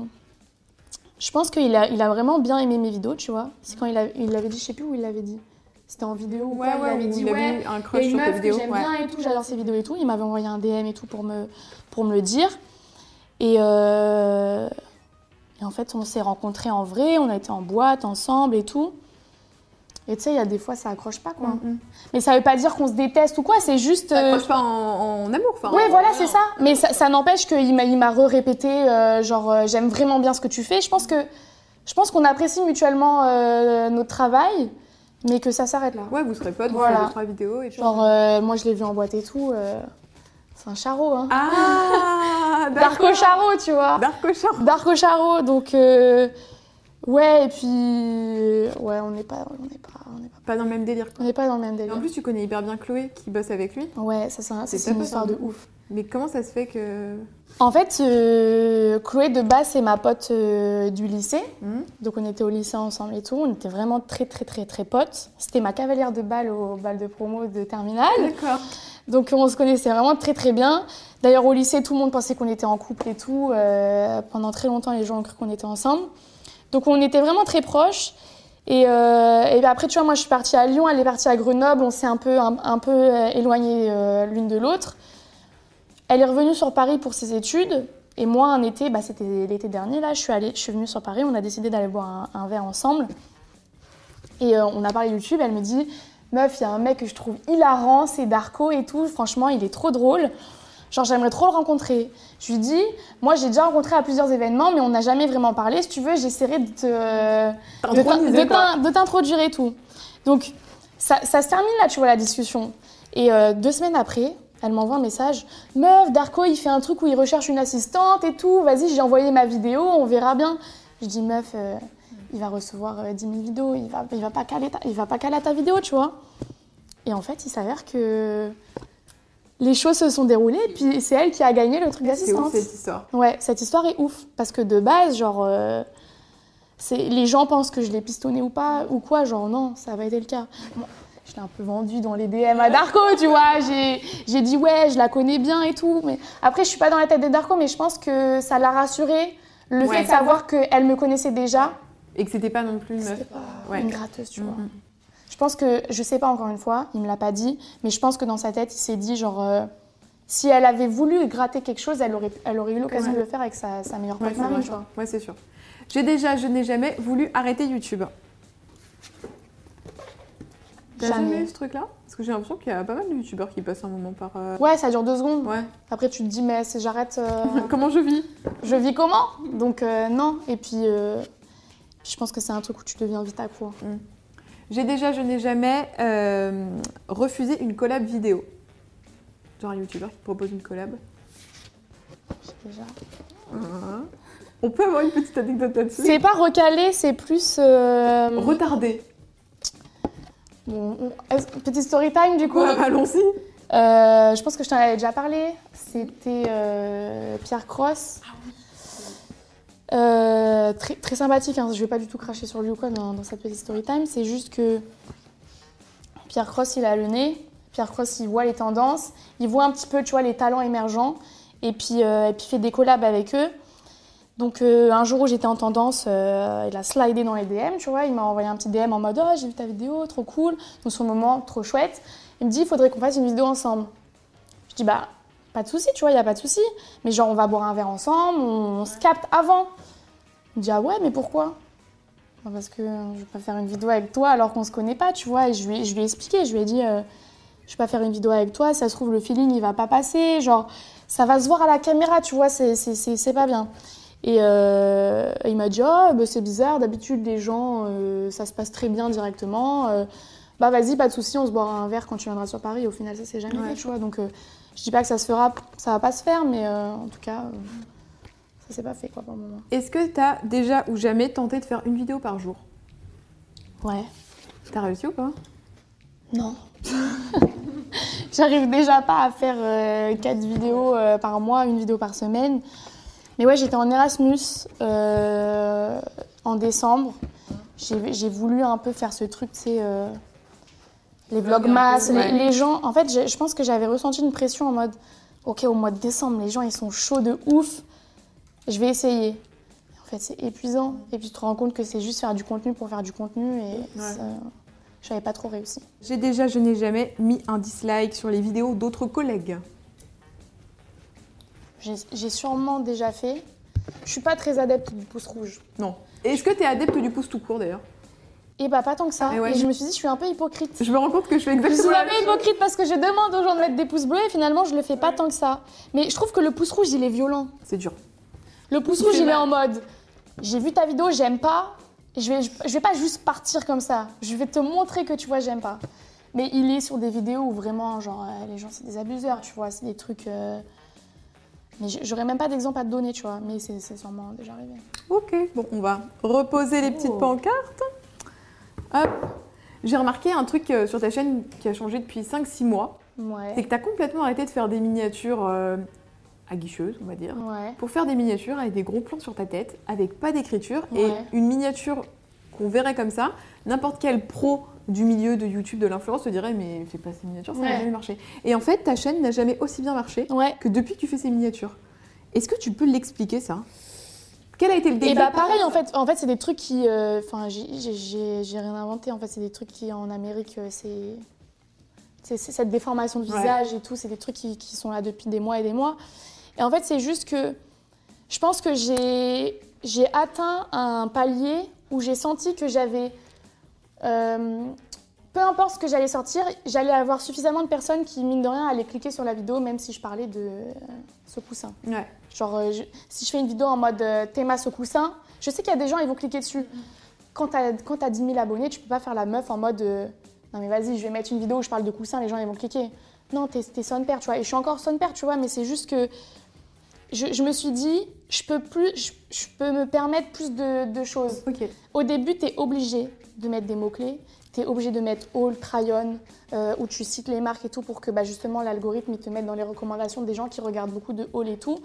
Speaker 2: je pense qu'il a, il a vraiment bien aimé mes vidéos, tu vois. C'est quand il, a- il l'avait dit, je sais plus où il l'avait dit. C'était en vidéo ou quoi,
Speaker 1: Ouais,
Speaker 2: il
Speaker 1: ouais,
Speaker 2: dit
Speaker 1: il
Speaker 2: ouais.
Speaker 1: un
Speaker 2: Il y a
Speaker 1: crush
Speaker 2: une
Speaker 1: sur
Speaker 2: que
Speaker 1: vidéos.
Speaker 2: j'aime
Speaker 1: ouais.
Speaker 2: bien et tout, j'adore ses vidéos et tout. Il m'avait envoyé un DM et tout pour me, pour me le dire. Et, euh, et en fait, on s'est rencontrés en vrai, on a été en boîte ensemble et tout. Et tu sais, il y a des fois, ça accroche pas, quoi.
Speaker 1: Mhm.
Speaker 2: Mais ça veut pas dire qu'on se déteste ou quoi, c'est juste...
Speaker 1: Ça
Speaker 2: euh,
Speaker 1: accroche pas en, en amour, enfin.
Speaker 2: Ouais,
Speaker 1: en-
Speaker 2: voilà, c'est ça. Mais ça, ça n'empêche qu'il m'a, re-répété, euh, genre, euh, j'aime vraiment bien ce que tu fais. Je pense que, je pense qu'on apprécie mutuellement euh, notre travail, mais que ça s'arrête là.
Speaker 1: Ouais, vous serez potes, vous
Speaker 2: Voilà.
Speaker 1: deux, trois vidéos et puis-
Speaker 2: Genre, euh, moi, je l'ai vu en boîte et tout. euh, c'est un charreau, hein.
Speaker 1: Ah
Speaker 2: Darko Charo, tu vois.
Speaker 1: Darko Charo.
Speaker 2: Darko Charo, donc... euh, ouais, et puis... Ouais, on n'est pas, on pas, on pas,
Speaker 1: Pas dans le même délire.
Speaker 2: on n'est pas dans le même
Speaker 1: Et
Speaker 2: délire.
Speaker 1: en plus, tu connais hyper bien Chloé qui bosse avec lui.
Speaker 2: Ouais, ça, c'est, un- une histoire de ouf.
Speaker 1: Mais comment ça se fait que.
Speaker 2: En fait, euh, Chloé de base, c'est ma pote euh, du lycée.
Speaker 1: Hmm
Speaker 2: Donc on était au lycée ensemble et tout. On était vraiment très très très très potes. C'était ma cavalière de bal au bal de promo de terminale.
Speaker 1: D'accord.
Speaker 2: Donc on se connaissait vraiment très très bien. D'ailleurs au lycée, tout le monde pensait qu'on était en couple et tout. Euh, pendant très longtemps, les gens ont cru qu'on était ensemble. Donc on était vraiment très proches. Et, euh, et ben après, tu vois, moi je suis partie à Lyon, elle est partie à Grenoble. On s'est un peu, un, un peu éloignés euh, l'une de l'autre. Elle est revenue sur Paris pour ses études. Et moi, un été, bah, c'était l'été dernier, là, je suis, allée, je suis venue sur Paris. On a décidé d'aller boire un, un verre ensemble. Et euh, on a parlé YouTube. Elle me dit Meuf, il y a un mec que je trouve hilarant, c'est Darko et tout. Franchement, il est trop drôle. Genre, j'aimerais trop le rencontrer. Je lui dis Moi, j'ai déjà rencontré à plusieurs événements, mais on n'a jamais vraiment parlé. Si tu veux, j'essaierai te de t'introduire et tout. Donc, ça, ça se termine là, tu vois, la discussion. Et euh, deux semaines après, elle m'envoie un message Meuf, Darko, il fait un truc où il recherche une assistante et tout. Vas-y, j'ai envoyé ma vidéo, on verra bien. Je dis Meuf, euh, il va recevoir euh, 10 000 vidéos, il va, il, va pas caler ta, il va pas caler ta vidéo, tu vois. Et en fait, il s'avère que les choses se sont déroulées et puis c'est elle qui a gagné le truc
Speaker 1: C'est
Speaker 2: d'assistante.
Speaker 1: cette histoire.
Speaker 2: Ouais, cette histoire est ouf. Parce que de base, genre, euh, les gens pensent que je l'ai pistonné ou pas, ou quoi. Genre, non, ça n'a pas été le cas. Bon, je l'ai un peu vendu dans les DM à Darko, tu vois. J'ai, dit, ouais, je la connais bien et tout. Mais après, je suis pas dans la tête de Darko, mais je pense que ça l'a rassuré. Le
Speaker 1: Ouais.
Speaker 2: fait de savoir qu'elle me connaissait déjà,
Speaker 1: Et que c'était pas non plus une meuf.
Speaker 2: pas
Speaker 1: Ouais.
Speaker 2: une gratteuse, tu vois.
Speaker 1: Mhm.
Speaker 2: Je pense que, je sais pas encore une fois, il me l'a pas dit, mais je pense que dans sa tête, il s'est dit, genre, euh, si elle avait voulu gratter quelque chose, elle aurait, elle aurait eu l'occasion
Speaker 1: Ouais.
Speaker 2: de le faire avec sa, sa meilleure pote tu vois.
Speaker 1: Ouais, c'est sûr. J'ai déjà, je n'ai jamais voulu arrêter YouTube. T'as jamais,
Speaker 2: Jamais.
Speaker 1: eu ce truc-là Parce que j'ai l'impression qu'il y a pas mal de youtubeurs qui passent un moment par. euh,
Speaker 2: Ouais, ça dure deux secondes.
Speaker 1: Ouais.
Speaker 2: Après, tu te dis, mais c'est- j'arrête. euh,
Speaker 1: Comment je vis
Speaker 2: je vis comment? Donc, euh, non. Et puis, euh, je pense que c'est un truc où tu deviens vite accro.
Speaker 1: J'ai déjà, je n'ai jamais refusé une collab vidéo. Genre un youtubeur qui propose une collab.
Speaker 2: Déjà.
Speaker 1: Voilà. On peut avoir une petite anecdote là-dessus?
Speaker 2: C'est pas recalé, c'est plus.
Speaker 1: Retardé.
Speaker 2: Bon, on- Petite story time du coup.
Speaker 1: Allons-y.
Speaker 2: Euh, je pense que je t'en avais déjà parlé. C'était euh, Pierre Cross. Euh, très, très sympathique, hein. je vais pas du tout cracher sur lui ou quoi dans, dans cette petite story time. C'est juste que Pierre Cross, il a le nez. Pierre Cross, il voit les tendances. Il voit un petit peu, tu vois, les talents émergents. Et puis, et puis il fait des collabs avec eux. Donc euh, un jour où j'étais en tendance, euh, il a slidé dans les DM, tu vois. Il m'a envoyé un petit DM en mode « Oh, j'ai vu ta vidéo, trop cool. » sur le moment, trop chouette. Il me dit, il faudrait qu'on fasse une vidéo ensemble. Je dis, bah, pas de souci, tu vois, il n'y a pas de souci. Mais genre, on va boire un verre ensemble, on, se capte avant. Il me dit, ah ouais, mais pourquoi? Bah, Parce que je vais pas faire une vidéo avec toi alors qu'on se connaît pas, tu vois. Et je lui, ai- expliqué, je lui ai dit, euh, je vais pas faire une vidéo avec toi, ça se trouve, le feeling, il va pas passer. Genre, ça va se voir à la caméra, tu vois, c'est pas bien. Et euh, il m'a dit, oh, bah, c'est bizarre, d'habitude, les gens, euh, ça se passe très bien directement. euh, bah vas-y, pas de souci, on se boira un verre quand tu viendras sur Paris. Au final, ça s'est jamais
Speaker 1: Ouais.
Speaker 2: fait, tu vois. Donc, je dis pas que ça se fera, ça va pas se faire, mais en tout cas, ça s'est pas fait, quoi, pour le moment.
Speaker 1: Est-ce que t'as déjà ou jamais tenté de faire une vidéo par jour?
Speaker 2: Ouais.
Speaker 1: T'as réussi ou pas?
Speaker 2: Non. J'arrive déjà pas à faire 4 vidéos par mois, une vidéo par semaine. Mais ouais, j'étais en Erasmus euh, en décembre. J'ai voulu un peu faire ce truc, tu sais, euh, les vlogmas, les, les gens. En fait, je pense que j'avais ressenti une pression en mode, ok, au mois de décembre, les gens ils sont chauds de ouf. Je vais essayer. En fait, c'est épuisant. Et puis tu te rends compte que c'est juste faire du contenu pour faire du contenu et
Speaker 1: Ouais.
Speaker 2: ça- j'avais pas trop réussi.
Speaker 1: J'ai déjà, je n'ai jamais mis un dislike sur les vidéos d'autres collègues.
Speaker 2: J'ai sûrement déjà fait. Je suis pas très adepte du pouce rouge.
Speaker 1: Non. Est-ce que t'es adepte du pouce tout court d'ailleurs?
Speaker 2: Et bah pas tant que ça.
Speaker 1: Et ouais.
Speaker 2: Et je me suis dit, je suis un peu hypocrite.
Speaker 1: Je me rends compte que je fais
Speaker 2: Je
Speaker 1: exactement
Speaker 2: suis
Speaker 1: la
Speaker 2: un peu hypocrite parce que je demande aux gens de mettre des pouces bleus et finalement je le fais pas tant que ça. Mais je trouve que le pouce rouge il est violent.
Speaker 1: C'est dur.
Speaker 2: Le pouce rouge il est en mode j'ai vu ta vidéo, j'aime pas. Je vais, je vais pas juste partir comme ça. Je vais te montrer que tu vois, j'aime pas. Mais il est sur des vidéos où vraiment, genre, euh, les gens c'est des abuseurs, tu vois, c'est des trucs. euh, Mais j'aurais même pas d'exemple à te donner, tu vois. Mais c'est c'est sûrement déjà arrivé.
Speaker 1: Ok, bon, on va reposer les petites
Speaker 2: Oh.
Speaker 1: pancartes. Hop. J'ai remarqué un truc euh, sur ta chaîne qui a changé depuis 5-6 mois. C'est
Speaker 2: Ouais.
Speaker 1: que t'as complètement arrêté de faire des miniatures euh, aguicheuses, on va dire.
Speaker 2: Ouais.
Speaker 1: Pour faire des miniatures avec des gros plans sur ta tête, avec pas d'écriture, et une miniature qu'on verrait comme ça, n'importe quel pro du milieu de YouTube, de l'influence se dirait mais fais pas ces miniatures, ça n'a
Speaker 2: Ouais.
Speaker 1: jamais marché. Et en fait, ta chaîne n'a jamais aussi bien marché
Speaker 2: Ouais.
Speaker 1: que depuis que tu fais ces miniatures. Est-ce que tu peux l'expliquer ça? Quel a été le
Speaker 2: Et
Speaker 1: déclic
Speaker 2: bah pareil en fait, en fait c'est des trucs qui, euh, enfin j'ai- rien inventé en fait, c'est des trucs qui en Amérique euh, c'est, cette déformation de
Speaker 1: Ouais.
Speaker 2: visage et tout, c'est des trucs qui, qui sont là depuis des mois et des mois. Et en fait c'est juste que je pense que j'ai atteint un palier où j'ai senti que j'avais, euh, peu importe ce que j'allais sortir, j'allais avoir suffisamment de personnes qui mine de rien allaient cliquer sur la vidéo même si je parlais de euh, ce coussin.
Speaker 1: Ouais.
Speaker 2: Genre, euh, je- si je fais une vidéo en mode théma ce coussin, je sais qu'il y a des gens, ils vont cliquer dessus. Quand t'as quand t'as 10 000 abonnés, tu peux pas faire la meuf en mode non mais vas-y, je vais mettre une vidéo où je parle de coussin, les gens ils vont cliquer. Non, t'es t'es son père, tu vois. Et je suis encore son père, tu vois, mais c'est juste que je, je me suis dit, je peux, plus, je, je peux me permettre plus de, de choses. Au début, tu es obligé de mettre des mots-clés. Tu es obligé de mettre All, Tryon, euh, où tu cites les marques et tout pour que bah, justement l'algorithme il te mette dans les recommandations des gens qui regardent beaucoup de All et tout.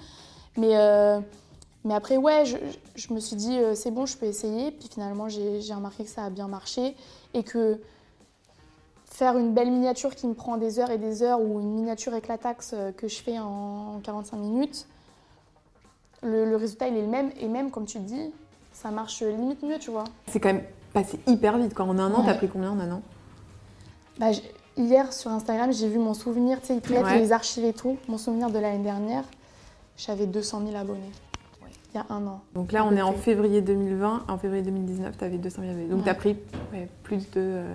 Speaker 2: Mais, euh, mais après, ouais, je, je me suis dit, euh, c'est bon, je peux essayer. Puis finalement, j'ai j'ai remarqué que ça a bien marché et que faire une belle miniature qui me prend des heures et des heures ou une miniature éclataxe euh, que je fais en 45 minutes, le, le résultat il est le même. Et même, comme tu dis, ça marche limite mieux, tu vois.
Speaker 1: C'est quand même passé hyper vite. Quoi. En un an,
Speaker 2: Ouais.
Speaker 1: t'as pris combien en un an?
Speaker 2: Bah, j- hier sur Instagram, j'ai vu mon souvenir, tu sais, ils
Speaker 1: Ouais.
Speaker 2: les archives et tout. Mon souvenir de l'année dernière, j'avais 200 000 abonnés. Il y a un an.
Speaker 1: Donc là, on est en février 2020. En février 2019, t'avais 200 000 abonnés. Donc
Speaker 2: Ouais.
Speaker 1: t'as pris ouais, plus de euh,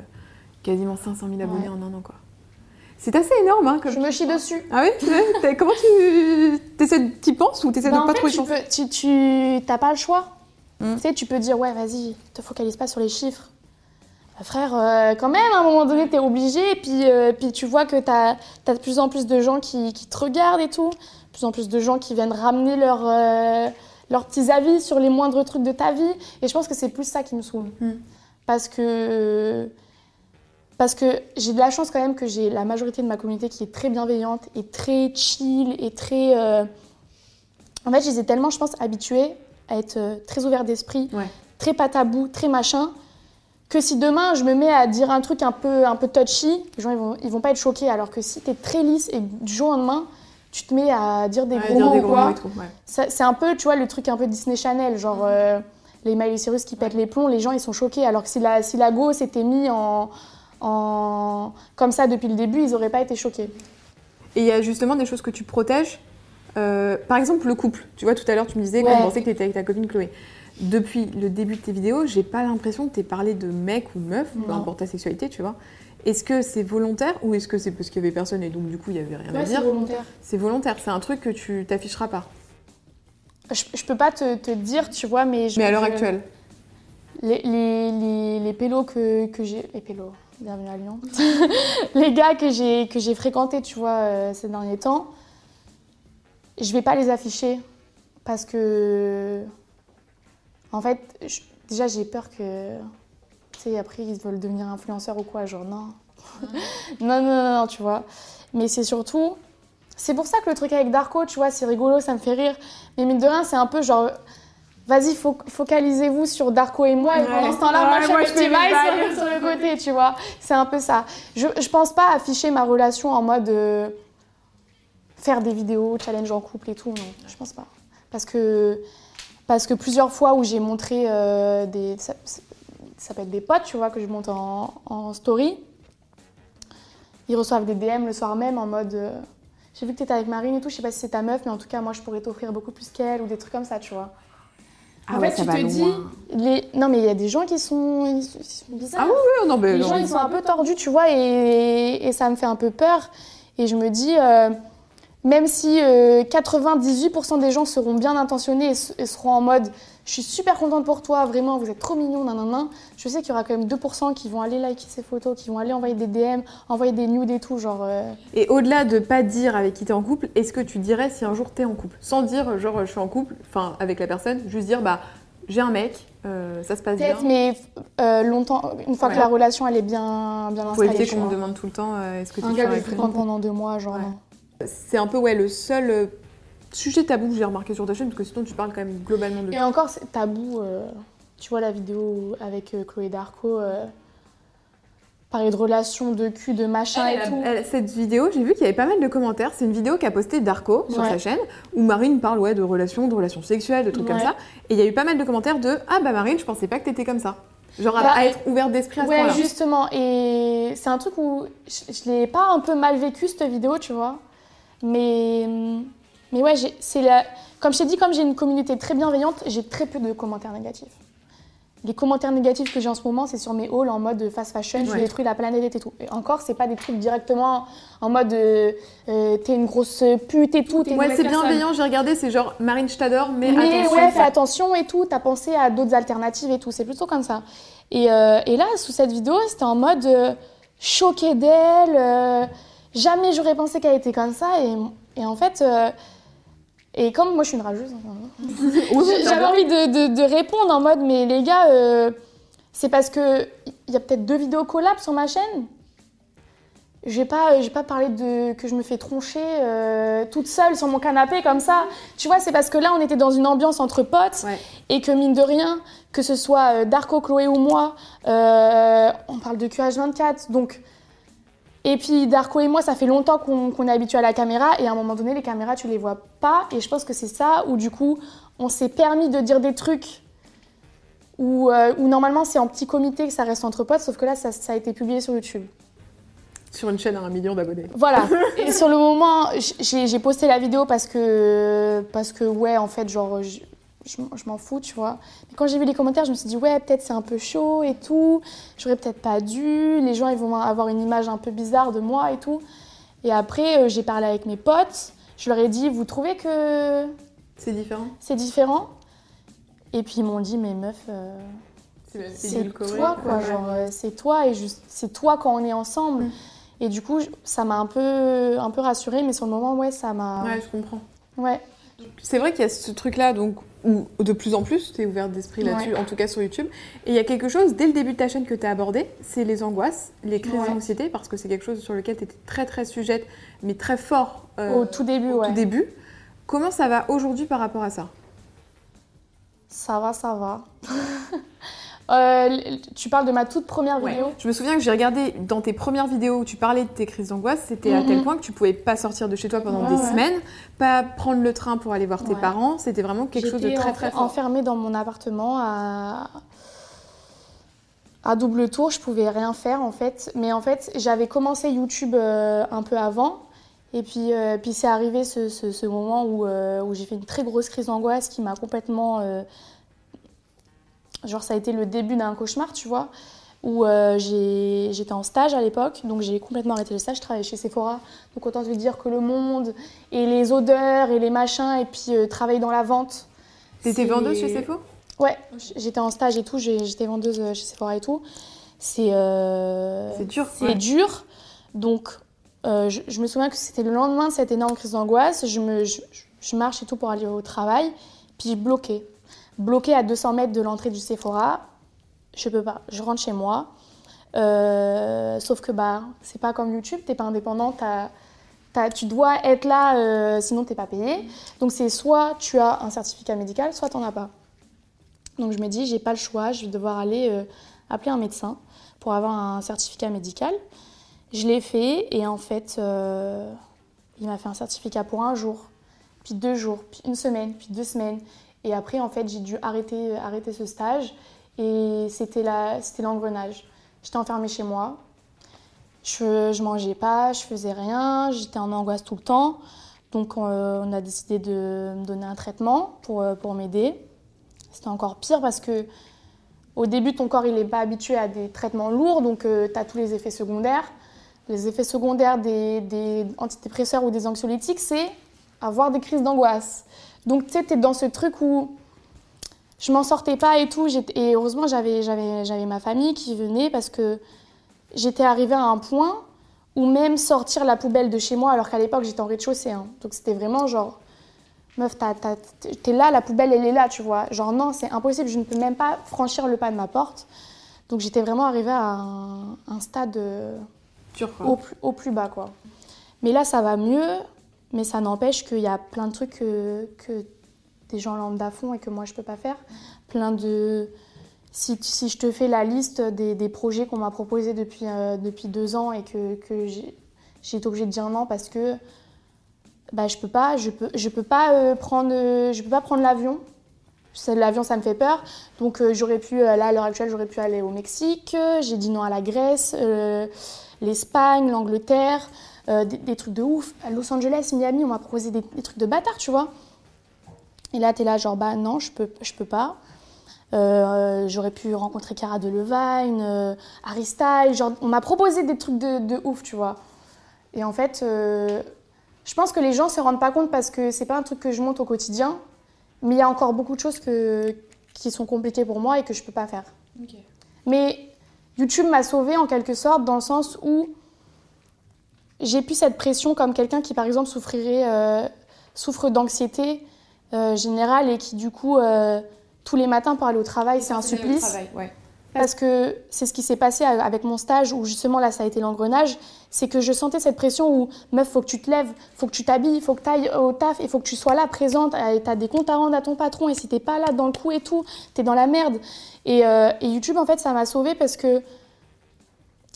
Speaker 1: quasiment 500 000 abonnés
Speaker 2: Ouais.
Speaker 1: en un an. Quoi. C'est assez énorme, hein, comme...
Speaker 2: Je me chie dessus.
Speaker 1: Ah oui Ouais, Comment tu... T'essaies... T'y penses ou t'essaies
Speaker 2: Bah,
Speaker 1: de
Speaker 2: en
Speaker 1: pas
Speaker 2: fait,
Speaker 1: trop y
Speaker 2: tu, peux, tu, tu t'as pas le choix.
Speaker 1: Mm.
Speaker 2: Tu sais, tu peux dire, ouais, vas-y, te focalise pas sur les chiffres. Bah, frère, euh, quand même, à un moment donné, t'es obligé. Et puis, euh, puis tu vois que t'as as de plus en plus de gens qui, qui te regardent et tout. De plus en plus de gens qui viennent ramener leur, euh, leurs petits avis sur les moindres trucs de ta vie. Et je pense que c'est plus ça qui me saoule.
Speaker 1: Mm.
Speaker 2: Parce que. Parce que j'ai de la chance quand même que j'ai la majorité de ma communauté qui est très bienveillante et très chill et très. euh, En fait, je les ai tellement, je pense, habitués à être euh, très ouverts d'esprit,
Speaker 1: Ouais.
Speaker 2: très pas tabou, très machin, que si demain je me mets à dire un truc un peu, un peu touchy, les gens ils vont, ils vont pas être choqués. Alors que si t'es très lisse et du jour au lendemain, tu te mets à dire des
Speaker 1: Ouais,
Speaker 2: gros mots quoi,
Speaker 1: ouais.
Speaker 2: c'est un peu, tu vois, le truc un peu Disney Channel, genre euh, les Miley Cyrus qui pètent les plombs, les gens ils sont choqués. Alors que si la, si la go s'était mis en, en comme ça depuis le début, ils auraient pas été choqués.
Speaker 1: Et il y a justement des choses que tu protèges. Euh, par exemple, le couple. Tu vois, tout à l'heure, tu me disais
Speaker 2: Ouais.
Speaker 1: pensait que tu étais avec ta copine Chloé. Depuis le début de tes vidéos, j'ai pas l'impression que tu parlé de mec ou de meuf, peu importe ta sexualité, tu vois. Est-ce que c'est volontaire ou est-ce que c'est parce qu'il y avait personne et donc du coup il y avait rien à dire
Speaker 2: volontaire.
Speaker 1: C'est volontaire, c'est un truc que tu t'afficheras pas.
Speaker 2: Je, je peux pas te, te dire, tu vois, mais je,
Speaker 1: Mais à l'heure actuelle.
Speaker 2: Les, les, les, les pélos que, que j'ai. Les pélos, bienvenue à Lyon. les gars que j'ai, que j'ai fréquentés, tu vois, euh, ces derniers temps, je vais pas les afficher parce que. En fait, je- déjà j'ai peur que. Tu sais, après ils veulent devenir influenceurs ou quoi, genre non. non, non, non, non, tu vois. Mais c'est surtout. C'est pour ça que le truc avec Darko, tu vois, c'est rigolo, ça me fait rire. Mais mine de rien, c'est un peu genre. Vas-y, fo- focalisez-vous sur Darko et moi, et
Speaker 1: Ouais.
Speaker 2: pendant ce temps-là,
Speaker 1: Ouais,
Speaker 2: moi, je
Speaker 1: moi, je fais mes
Speaker 2: sur, sur le côté, tu vois. C'est un peu ça. Je, je pense pas afficher ma relation en mode euh, faire des vidéos, challenge en couple et tout, non, je pense pas. Parce que, parce que plusieurs fois où j'ai montré euh, des. Ça, ça peut être des potes, tu vois, que je monte en, en story, ils reçoivent des DM le soir même en mode. euh, j'ai vu que t'étais avec Marine et tout, je sais pas si c'est ta meuf, mais en tout cas, moi, je pourrais t'offrir beaucoup plus qu'elle ou des trucs comme ça, tu vois.
Speaker 1: Ah
Speaker 2: en
Speaker 1: ouais,
Speaker 2: fait,
Speaker 1: ça
Speaker 2: tu
Speaker 1: va
Speaker 2: te
Speaker 1: loin.
Speaker 2: dis. Les... Non, mais il y a des gens qui sont, bizarres.
Speaker 1: Ah oui, oui, non, mais
Speaker 2: les
Speaker 1: non,
Speaker 2: gens, ils sont un peu tordus, tu vois, et, et ça me fait un peu peur. Et je me dis, euh, même si euh, 98% des gens seront bien intentionnés et, seront en mode je suis super contente pour toi, vraiment, vous êtes trop mignon, nanana, je sais qu'il y aura quand même 2% qui vont aller liker ces photos, qui vont aller envoyer des DM, envoyer des nudes et tout, genre. euh,
Speaker 1: Et au-delà de pas dire avec qui t'es en couple, est-ce que tu dirais si un jour t'es en couple? Sans dire genre je suis en couple, enfin avec la personne, juste dire bah j'ai un mec, euh, ça se passe bien.
Speaker 2: Peut-être, mais euh, longtemps, une fois
Speaker 1: Ouais.
Speaker 2: que la relation elle est bien, bien
Speaker 1: Faut
Speaker 2: installée.
Speaker 1: éviter
Speaker 2: tu
Speaker 1: qu'on me demande tout le temps euh, est-ce que tu es
Speaker 2: fréquente pendant deux mois, genre
Speaker 1: Ouais. C'est un peu ouais le seul euh, sujet tabou que j'ai remarqué sur ta chaîne parce que sinon tu parles quand même globalement de
Speaker 2: Et encore, c'est tabou. euh, tu vois la vidéo avec euh, Chloé Darko, euh, parler de relations, de cul, de machin
Speaker 1: Elle,
Speaker 2: et
Speaker 1: elle,
Speaker 2: tout.
Speaker 1: elle- cette vidéo, j'ai vu qu'il y avait pas mal de commentaires. C'est une vidéo qu'a postée Darko sur
Speaker 2: Ouais.
Speaker 1: sa chaîne où Marine parle ouais, de relations, de relations sexuelles, de trucs comme ça. Et il y a eu pas mal de commentaires de Ah bah Marine, je pensais pas que t'étais comme ça. Genre à,
Speaker 2: Bah,
Speaker 1: à être ouverte d'esprit à ce
Speaker 2: Ouais, justement. Et c'est un truc où je, je l'ai pas un peu mal vécu cette vidéo, tu vois. Mais, mais ouais, c'est la... comme je t'ai dit, comme j'ai une communauté très bienveillante, j'ai très peu de commentaires négatifs. Les commentaires négatifs que j'ai en ce moment, c'est sur mes hauls en mode fast fashion,
Speaker 1: Ouais.
Speaker 2: détruis la planète et tout. Et encore, c'est pas des trucs directement en mode euh, euh, t'es une grosse pute et tout.
Speaker 1: Ouais, c'est bienveillant, j'ai regardé, c'est genre Marine, je t'adore, mais,
Speaker 2: Mais
Speaker 1: attention.
Speaker 2: ouais, fais attention et tout, t'as pensé à d'autres alternatives et tout, c'est plutôt comme ça. Et, euh, et là, sous cette vidéo, c'était en mode euh, choqué d'elle, jamais j'aurais pensé qu'elle était comme ça. Et, et en fait, euh, et comme moi je suis une rageuse, hein, j'ai- j'avais envie de, de- de répondre en mode, mais les gars, euh, c'est parce que il y a peut-être deux vidéos collab sur ma chaîne. Je vais pas, vais pas parler de que je me fais troncher euh, toute seule sur mon canapé comme ça. Tu vois, c'est parce que là, on était dans une ambiance entre potes
Speaker 1: Ouais.
Speaker 2: et que mine de rien, que ce soit euh, Darko, Chloé ou moi, euh, on parle de QH24. Donc, et puis Darko et moi, ça fait longtemps qu'on est habitué à la caméra et à un moment donné, les caméras, tu les vois pas. Et je pense que c'est ça où du coup, on s'est permis de dire des trucs où, euh, où normalement c'est en petit comité que ça reste entre potes, sauf que là, ça, ça a été publié sur YouTube.
Speaker 1: Sur une chaîne à un million d'abonnés.
Speaker 2: Voilà. Et sur le moment, j'ai j'ai posté la vidéo parce que, parce que ouais, en fait, genre, je, m'en- fous, tu vois. Mais quand j'ai vu les commentaires, je me suis dit, ouais, peut-être c'est un peu chaud et tout. J'aurais peut-être pas dû. Les gens, ils vont avoir une image un peu bizarre de moi et tout. Et après, euh, j'ai parlé avec mes potes. Je leur ai dit, vous trouvez que
Speaker 1: C'est différent?
Speaker 2: c'est différent? Et puis ils m'ont dit, mais meuf, euh, c'est toi, quoi. Genre, euh, c'est toi et c'est toi quand on est ensemble.
Speaker 1: Mm.
Speaker 2: Et du coup, ça m'a un peu, un peu rassurée, mais sur le moment, ouais, ça m'a.
Speaker 1: Ouais, je comprends.
Speaker 2: Ouais.
Speaker 1: C'est vrai qu'il y a ce truc-là, donc, où de plus en plus, tu es ouverte d'esprit là-dessus, en tout cas sur YouTube. Et il y a quelque chose, dès le début de ta chaîne, que tu as abordé, c'est les angoisses, les crises
Speaker 2: Ouais.
Speaker 1: d'anxiété, parce que c'est quelque chose sur lequel tu étais très très sujette, mais très fort euh,
Speaker 2: Au tout début,
Speaker 1: au
Speaker 2: ouais.
Speaker 1: tout début. Comment ça va aujourd'hui par rapport à ça?
Speaker 2: Ça va, ça va. Euh, tu parles de ma toute première vidéo
Speaker 1: Je me souviens que j'ai regardé dans tes premières vidéos où tu parlais de tes crises d'angoisse, c'était à
Speaker 2: Mhm.
Speaker 1: tel point que tu pouvais pas sortir de chez toi pendant
Speaker 2: Ouais,
Speaker 1: des
Speaker 2: ouais.
Speaker 1: semaines, pas prendre le train pour aller voir tes
Speaker 2: Ouais.
Speaker 1: parents, c'était vraiment quelque chose de très très fort.
Speaker 2: enfermée dans mon appartement à... à double tour, je pouvais rien faire en fait. Mais en fait, j'avais commencé YouTube euh, un peu avant. Et puis, euh, puis c'est arrivé ce, ce- ce moment où, euh, où j'ai fait une très grosse crise d'angoisse qui m'a complètement. Genre, ça a été le début d'un cauchemar, tu vois. Où euh, j'étais en stage à l'époque, donc j'ai complètement arrêté le stage. Je travaillais chez Sephora. Donc autant te dire que le monde et les odeurs et les machins, et puis euh, travailler dans la vente.
Speaker 1: T'étais vendeuse chez Sephora?
Speaker 2: Ouais, j'étais en stage et tout, j'étais vendeuse euh, chez Sephora et tout. C'est euh,
Speaker 1: C'est dur,
Speaker 2: C'est
Speaker 1: ouais.
Speaker 2: dur. Donc, euh, je, je me souviens que c'était le lendemain de cette énorme crise d'angoisse. Je, me, je, je marche et tout pour aller au travail. Puis bloqué. Bloqué à 200 mètres de l'entrée du Sephora. Je peux pas. Je rentre chez moi. Euh, sauf que bah, c'est pas comme YouTube, t'es pas indépendant, t'as- t'as- tu dois être là, euh, sinon t'es pas payé. Donc c'est soit tu as un certificat médical, soit t'en as pas. Donc je me dis, j'ai pas le choix, je vais devoir aller euh, appeler un médecin pour avoir un certificat médical. Je l'ai fait et en fait, euh, il m'a fait un certificat pour un jour, puis deux jours, puis une semaine, puis deux semaines. Et après, en fait, j'ai dû arrêter, arrêter ce stage et c'était l'engrenage. J'étais enfermée chez moi, je, je mangeais pas, je faisais rien, j'étais en angoisse tout le temps. Donc euh, on a décidé de me donner un traitement pour, euh, pour m'aider. C'était encore pire parce que au début, ton corps il n'est pas habitué à des traitements lourds, donc tu as tous les effets secondaires. Les effets secondaires des, des antidépresseurs ou des anxiolytiques, c'est avoir des crises d'angoisse. Donc tu sais, tu es dans ce truc où je m'en sortais pas et tout. Et heureusement, j'avais, j'avais, j'avais ma famille qui venait parce que j'étais arrivée à un point où même sortir la poubelle de chez moi, alors qu'à l'époque j'étais en rez-de-chaussée, hein. donc c'était vraiment genre, meuf, t'es là, la poubelle elle est là, tu vois. Genre non, c'est impossible, je ne peux même pas franchir le pas de ma porte. Donc j'étais vraiment arrivée à un, un stade euh, au plus bas, quoi. Mais là, ça va mieux, mais ça n'empêche qu'il y a plein de trucs que, des gens lambda font et que moi, je peux pas faire. Plein de... Si, si je te fais la liste des, des projets qu'on m'a proposés depuis, euh, depuis deux ans et que, que j'ai été obligée de dire non parce que bah, je peux pas, je peux, je peux pas euh, prendre, euh, prendre l'avion. L'avion, ça me fait peur. Donc j'aurais pu, là à l'heure actuelle, j'aurais pu aller au Mexique. J'ai dit non à la Grèce, l'Espagne, l'Angleterre, euh, des, des trucs de ouf. À Los Angeles, Miami, on m'a proposé des, des trucs de bâtard, tu vois. Et là, t'es là, genre, bah non, je peux, je peux pas. Euh, j'aurais pu rencontrer Cara Delevingne, euh, Harry Styles, genre, on m'a proposé des trucs de, de ouf, tu vois. Et en fait, euh, je pense que les gens se rendent pas compte parce que c'est pas un truc que je monte au quotidien, mais il y a encore beaucoup de choses que, qui sont compliquées pour moi et que je peux pas faire. Mais YouTube m'a sauvée en quelque sorte dans le sens où j'ai plus cette pression comme quelqu'un qui par exemple souffrirait, euh, souffre d'anxiété euh, générale et qui du coup euh, tous les matins pour aller au travail c'est un supplice. Parce que c'est ce qui s'est passé avec mon stage où justement là ça a été l'engrenage, c'est que je sentais cette pression où meuf faut que tu te lèves, faut que tu t'habilles, faut que tu ailles au taf et faut que tu sois là présente et t'as des comptes à rendre à ton patron et si t'es pas là dans le coup et tout, t'es dans la merde. Et, et YouTube en fait ça m'a sauvée parce que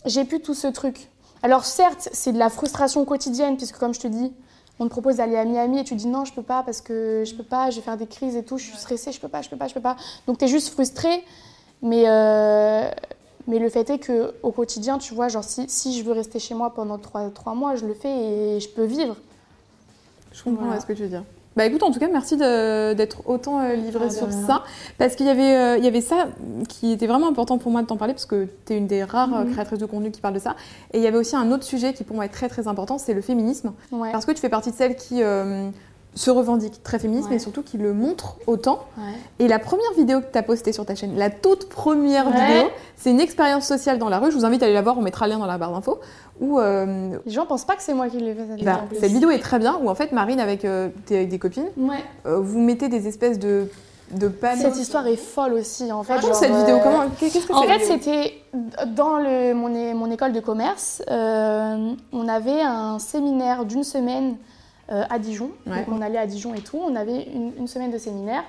Speaker 2: j'ai plus tout ce truc. Alors certes c'est de la frustration quotidienne puisque comme je te dis on te propose d'aller à Miami et tu dis non je peux pas parce que je peux pas, je vais faire des crises et tout, je suis stressée, je peux pas, je peux pas, je peux pas. Donc t'es juste frustrée. Mais, euh, mais le fait est que au quotidien, tu vois, genre si, si je veux rester chez moi pendant trois, mois, je le fais et je peux vivre.
Speaker 1: Je comprends
Speaker 2: Voilà.
Speaker 1: ce que tu veux dire. Bah écoute, en tout cas, merci d'être autant euh, livré
Speaker 2: Ah,
Speaker 1: sur ça. Parce qu'il y, avait, euh, il y avait ça qui était vraiment important pour moi de t'en parler, parce que tu es une des rares euh,
Speaker 2: Mhm.
Speaker 1: créatrices de contenu qui parle de ça. Et il y avait aussi un autre sujet qui pour moi est très très important, c'est le féminisme.
Speaker 2: Ouais.
Speaker 1: Parce que tu fais partie de celles qui euh, se revendiquent très féministes,
Speaker 2: Ouais.
Speaker 1: mais surtout qui le montrent autant.
Speaker 2: Ouais.
Speaker 1: Et la première vidéo que tu as postée sur ta chaîne, la toute première
Speaker 2: Ouais.
Speaker 1: vidéo, c'est une expérience sociale dans la rue. Je vous invite à aller la voir, on mettra le lien dans la barre d'infos. Où euh,
Speaker 2: Les gens pensent pas que c'est moi qui l'ai fait cette vidéo.
Speaker 1: bah, cette vidéo est très bien, où en fait Marine, avec, euh, t'es avec des copines, euh, vous mettez des espèces de, de.
Speaker 2: Cette histoire est folle aussi en fait. Genre,
Speaker 1: cette vidéo,
Speaker 2: euh,
Speaker 1: comment Qu'est-ce que
Speaker 2: En fait, c'était dans le, mon, mon école de commerce. euh, on avait un séminaire d'une semaine à Dijon.
Speaker 1: Ouais.
Speaker 2: Donc, on allait à Dijon et tout. On avait une, une semaine de séminaire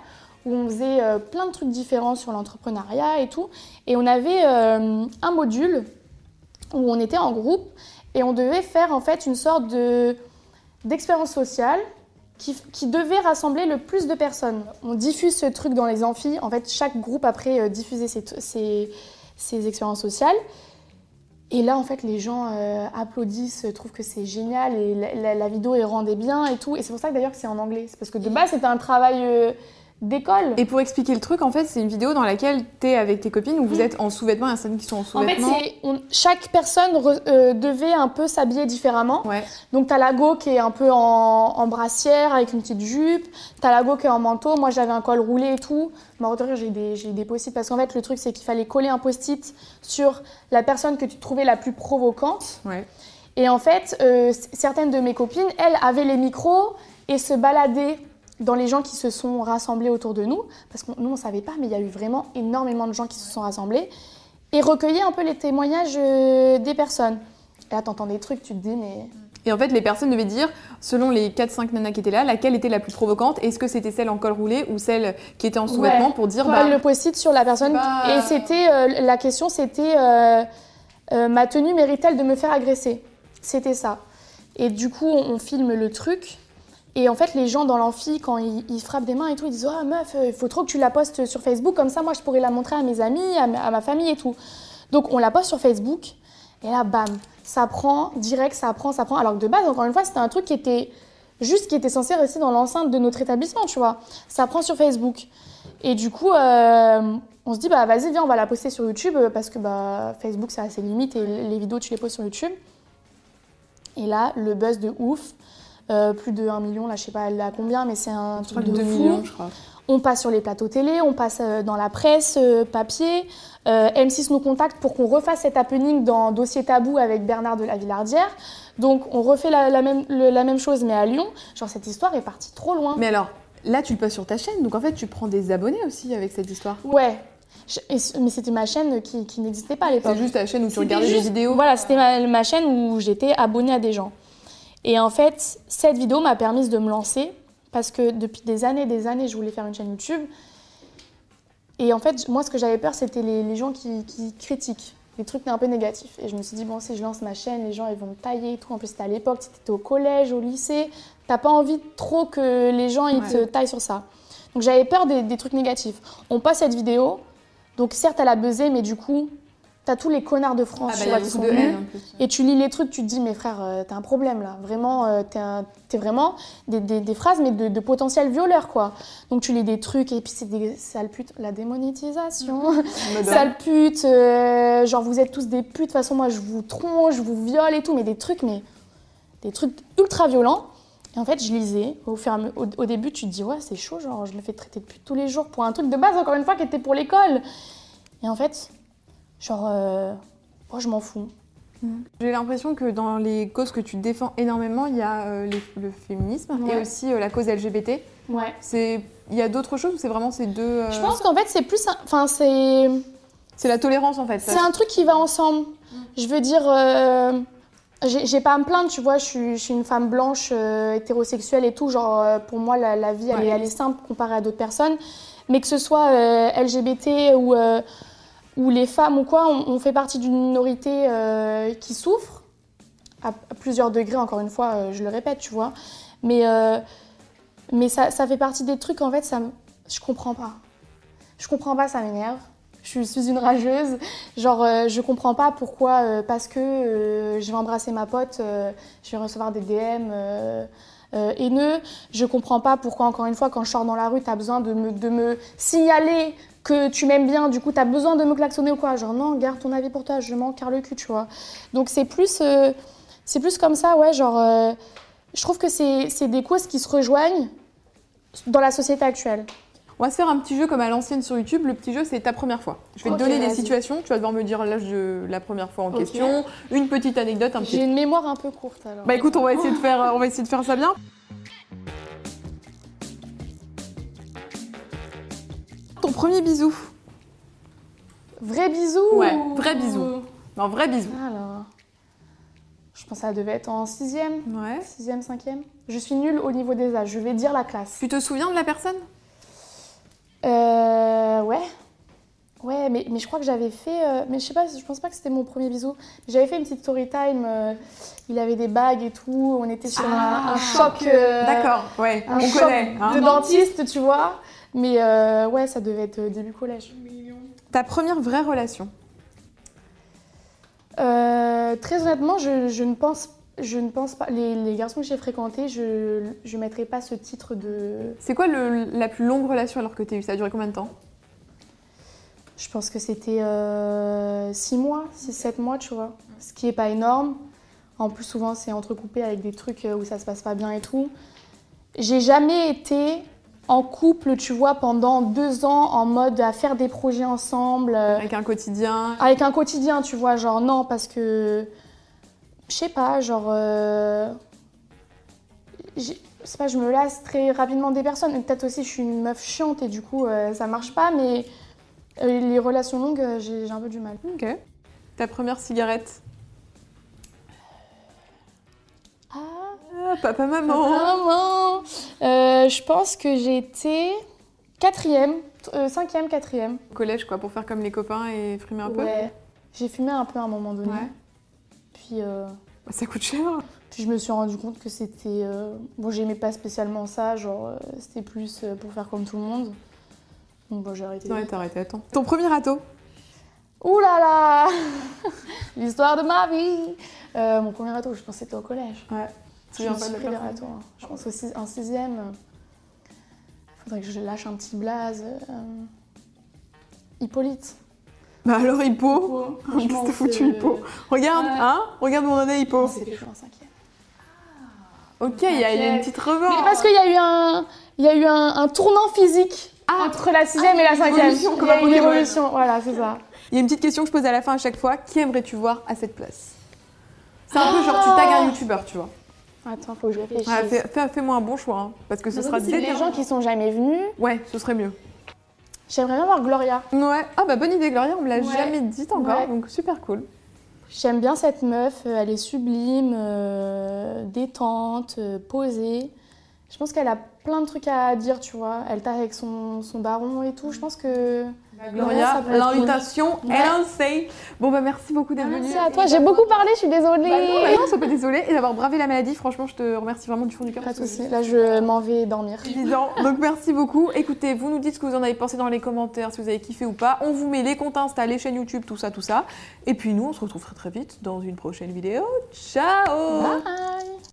Speaker 2: où on faisait euh, plein de trucs différents sur l'entrepreneuriat et tout. Et on avait euh, un module où on était en groupe et on devait faire en fait une sorte de d'expérience sociale qui, qui devait rassembler le plus de personnes. On diffuse ce truc dans les amphis. En fait, chaque groupe après euh, diffusait ses, ses, ses expériences sociales. Et là, en fait, les gens euh, applaudissent, trouvent que c'est génial et la, la- la vidéo est rendée bien et tout. Et c'est pour ça que d'ailleurs que c'est en anglais. C'est parce que de base, c'était un travail euh, d'école.
Speaker 1: Et pour expliquer le truc, en fait, c'est une vidéo dans laquelle t'es avec tes copines, où vous
Speaker 2: Mm.
Speaker 1: êtes en sous-vêtements, il y a certaines qui sont en
Speaker 2: En fait,
Speaker 1: sous-vêtements.
Speaker 2: c'est- on- chaque personne re- euh, devait un peu s'habiller différemment.
Speaker 1: Ouais.
Speaker 2: Donc t'as la go qui est un peu en, en brassière avec une petite jupe, t'as la go qui est en manteau, moi j'avais un col roulé et tout. De rire, j'ai des, j'ai des post-it parce qu'en fait le truc c'est qu'il fallait coller un post-it sur la personne que tu trouvais la plus provocante.
Speaker 1: Ouais.
Speaker 2: Et en fait, euh, certaines de mes copines, elles avaient les micros et se baladaient dans les gens qui se sont rassemblés autour de nous, parce que nous on savait pas, mais il y a eu vraiment énormément de gens qui se sont rassemblés, et recueillir un peu les témoignages euh, des personnes. Et là t'entends des trucs, tu te dis mais...
Speaker 1: Et en fait, les personnes devaient dire, selon les 4-5 nanas qui étaient là, laquelle était la plus provocante? Est-ce que c'était celle en col roulé ou celle qui était en sous-vêtements
Speaker 2: Ouais.
Speaker 1: pour dire, bah,
Speaker 2: le post-it sur la personne.
Speaker 1: Bah-
Speaker 2: Et c'était euh, la question, c'était euh, euh, ma tenue mérite-t-elle de me faire agresser? C'était ça. Et du coup, on, on filme le truc. Et en fait, les gens dans l'amphi, quand ils, frappent des mains et tout, ils disent Oh meuf, il faut trop que tu la postes sur Facebook, comme ça, moi, je pourrais la montrer à mes amis, à, ma- famille et tout. Donc, on la poste sur Facebook. Et là, bam, ça prend, direct, ça prend, ça prend. Alors que de base, encore une fois, c'était un truc qui était juste qui était censé rester dans l'enceinte de notre établissement, tu vois. Ça prend sur Facebook. Et du coup, euh, on se dit, bah vas-y, viens, on va la poster sur YouTube euh, parce que bah, Facebook, ça a ses limites et les vidéos, tu les postes sur YouTube. Et là, le buzz de ouf. Euh, plus de 1 million, là, je sais pas elle combien, mais c'est un truc de
Speaker 1: 2
Speaker 2: fou.
Speaker 1: millions, je crois.
Speaker 2: On passe sur les plateaux télé, on passe euh, dans la presse, euh, papier. Euh, M6 nous contacte pour qu'on refasse cet happening dans Dossier Tabou avec Bernard de la Villardière. Donc on refait la, la même, le- la même chose mais à Lyon. Genre cette histoire est partie trop loin.
Speaker 1: Mais alors, là, tu le postes sur ta chaîne, donc en fait, tu prends des abonnés aussi avec cette histoire.
Speaker 2: Ouais. Mais c'était ma chaîne qui, qui n'existait pas à l'époque.
Speaker 1: C'est juste ta chaîne où tu regardais des vidéos.
Speaker 2: Voilà, c'était ma, ma chaîne où j'étais abonnée à des gens. Et en fait, cette vidéo m'a permis de me lancer parce que depuis des années, des années, je voulais faire une chaîne YouTube. Et en fait, moi, ce que j'avais peur, c'était les, les gens qui, qui critiquent, les trucs un peu négatifs. Et je me suis dit, bon, si je lance ma chaîne, les gens, ils vont me tailler et tout. En plus, c'était à l'époque, c'était au collège, au lycée. T'as pas envie trop que les gens, ils te taillent sur ça. Donc j'avais peur des, des trucs négatifs. On passe cette vidéo. Donc certes, elle a buzzé, mais du coup, t'as tous les connards de France
Speaker 1: Ah, bah,
Speaker 2: qui sont
Speaker 1: de
Speaker 2: venus.
Speaker 1: en plus.
Speaker 2: Et tu lis les trucs, tu te dis, mais frère, euh, t'as un problème là. Vraiment, euh, t'es un- vraiment des, des- des phrases, mais de, de potentiels violeurs, quoi. Donc tu lis des trucs, et puis c'est des sales putes. La démonétisation, sales putes, euh, genre vous êtes tous des putes, de toute façon, moi je vous tronche, je vous viole et tout, mais des trucs, mais des trucs ultra violents. Et en fait, je lisais. Au, fur et à me- au, au début, tu te dis, ouais, c'est chaud, genre, je me fais traiter de pute tous les jours pour un truc de base, encore une fois, qui était pour l'école. Et en fait, genre, euh, moi, je m'en fous.
Speaker 1: J'ai l'impression que dans les causes que tu défends énormément, il y a euh, les- le féminisme et
Speaker 2: Ouais.
Speaker 1: aussi euh, la cause LGBT.
Speaker 2: Ouais.
Speaker 1: C'est, il y a d'autres choses ou c'est vraiment ces deux euh,
Speaker 2: Je pense qu'en fait, c'est plus. Enfin, c'est.
Speaker 1: C'est la tolérance en fait.
Speaker 2: C'est un truc qui va ensemble. Je veux dire, euh, j'ai pas à me plaindre, tu vois, je suis, je suis une femme blanche, euh, hétérosexuelle et tout. Genre, pour moi, la, la vie, elle,
Speaker 1: Ouais.
Speaker 2: est, elle est simple comparée à d'autres personnes. Mais que ce soit euh, LGBT ou, ou les femmes ou quoi, on, fait partie d'une minorité euh, qui souffre, à, plusieurs degrés, encore une fois, euh, je le répète, tu vois. Mais, euh, mais ça, ça fait partie des trucs, en fait, ça, je comprends pas. Je comprends pas, ça m'énerve. Je suis une rageuse. Genre, je comprends pas pourquoi, parce que je vais embrasser ma pote, je vais recevoir des DM euh, haineux. Je comprends pas pourquoi, encore une fois, quand je sors dans la rue, tu as besoin de me, signaler que tu m'aimes bien, du coup, tu as besoin de me klaxonner ou quoi? Genre, non, garde ton avis pour toi, je m'en carre le cul, tu vois. Donc, c'est plus, euh, c'est plus comme ça, ouais, genre, euh, je trouve que c'est des causes qui se rejoignent dans la société actuelle.
Speaker 1: On va se faire un petit jeu comme à l'ancienne sur YouTube. Le petit jeu, c'est ta première fois. Je vais te donner des situations. Tu vas devoir me dire l'âge de la première fois en question, une petite anecdote, un petit.
Speaker 2: J'ai une mémoire un peu courte alors.
Speaker 1: Bah écoute, on va essayer de faire, on va essayer de faire ça bien. Ton premier bisou.
Speaker 2: Vrai bisou
Speaker 1: Ouais,
Speaker 2: ou-
Speaker 1: vrai bisou. Non, vrai bisou.
Speaker 2: Alors, je pense que ça devait être en sixième,
Speaker 1: Ouais.
Speaker 2: sixième, cinquième. Je suis nulle au niveau des âges. Je vais dire la classe.
Speaker 1: Tu te souviens de la personne?
Speaker 2: Euh, ouais. Ouais, mais, mais je crois que j'avais fait. euh, mais je sais pas, je pense pas que c'était mon premier bisou. J'avais fait une petite story time. euh, il avait des bagues et tout. On était sur un, un choc. euh,
Speaker 1: D'accord, ouais,
Speaker 2: Un
Speaker 1: on
Speaker 2: choc
Speaker 1: connaît. hein.
Speaker 2: de dentiste, tu vois. Mais ouais, ça devait être début collège.
Speaker 1: Ta première vraie relation?
Speaker 2: Très honnêtement, je, je ne pense, je ne pense pas. Les, les garçons que j'ai fréquentés, je ne mettrais pas ce titre de.
Speaker 1: C'est quoi le- la plus longue relation alors que tu as eu? Ça a duré combien de temps?
Speaker 2: Je pense que c'était 6 mois, 6-7 mois, tu vois. Ce qui est pas énorme. En plus, souvent, c'est entrecoupé avec des trucs euh, où ça se passe pas bien et tout. J'ai jamais été en couple, tu vois, pendant deux ans en mode à faire des projets ensemble. euh,
Speaker 1: Avec un quotidien
Speaker 2: Avec un quotidien, tu vois, genre non, parce que. Je sais pas, genre. euh, C'est pas, je me lasse très rapidement des personnes. Peut-être aussi, je suis une meuf chiante et du coup, euh, ça marche pas, mais euh, les relations longues, euh, j'ai un peu du mal.
Speaker 1: Ok. Ta première cigarette?
Speaker 2: Ah,
Speaker 1: Ah, Papa, maman
Speaker 2: maman Je pense que été quatrième, cinquième, quatrième.
Speaker 1: Au collège, quoi, pour faire comme les copains et frimer un peu?
Speaker 2: Ouais. J'ai fumé un peu à un moment donné.
Speaker 1: Ouais.
Speaker 2: Puis. euh,
Speaker 1: Bah, Ça coûte cher.
Speaker 2: Puis je me suis rendu compte que c'était. euh, Bon, j'aimais pas spécialement ça, genre euh, c'était plus euh, pour faire comme tout le monde. Donc bon, j'ai arrêté.
Speaker 1: Ouais, t'as arrêté, attends. Ton premier râteau
Speaker 2: Ouh là là L'histoire de ma vie Mon premier râteau, je pense que c'était au collège.
Speaker 1: Ouais.
Speaker 2: Je me suis pris des râteaux. hein. Je pense aussi en sixième. Faudrait que je lâche un petit blaze. Hippolyte.
Speaker 1: Bah alors, Hippo Qu'est-ce que t'as foutu, Hippo? Regarde,
Speaker 2: Ouais.
Speaker 1: hein? Regarde mon année, Hippo.
Speaker 2: C'est chose en cinquième.
Speaker 1: Ok, il y, y a une petite revanche.
Speaker 2: Mais parce qu'il y a eu un, il y a eu un, un tournant physique
Speaker 1: Ah.
Speaker 2: entre la sixième
Speaker 1: Ah,
Speaker 2: et la cinquième.
Speaker 1: évolution,
Speaker 2: Il y a une évolution, voilà, c'est ça.
Speaker 1: Il y a une petite question que je pose à la fin à chaque fois. Qui aimerais-tu voir à cette place? C'est un peu genre, tu tagues un youtubeur, tu vois.
Speaker 2: Attends, faut que je réfléchisse.
Speaker 1: Ouais, fais- fais- Fais-moi un bon choix, hein, parce que ce sera
Speaker 2: c'est les
Speaker 1: déterminant.
Speaker 2: gens qui sont jamais venus.
Speaker 1: Ouais, ce serait mieux.
Speaker 2: J'aimerais bien voir Gloria.
Speaker 1: Ouais. Ah bah bonne idée, Gloria, on me l'a
Speaker 2: Ouais.
Speaker 1: jamais dit encore,
Speaker 2: Ouais.
Speaker 1: donc super cool.
Speaker 2: J'aime bien cette meuf, euh, elle est sublime, euh, détente, euh, posée. Je pense qu'elle a plein de trucs à dire, tu vois. Elle tape avec son, son daron et tout. Je pense que.
Speaker 1: Gloria, l'invitation, elle sait. Bon bah merci beaucoup d'être venue.
Speaker 2: Merci à toi, j'ai beaucoup parlé, je suis désolée.
Speaker 1: Bah non, bah non, sois pas désolée et d'avoir bravé la maladie. Franchement, je te remercie vraiment du fond du cœur.
Speaker 2: Pas de soucis, là je m'en vais dormir.
Speaker 1: évident. Donc merci beaucoup. Écoutez, vous nous dites ce que vous en avez pensé dans les commentaires, si vous avez kiffé ou pas. On vous met les comptes Insta, les chaînes YouTube, tout ça, tout ça. Et puis nous, on se retrouve très très vite dans une prochaine vidéo. Ciao
Speaker 2: Bye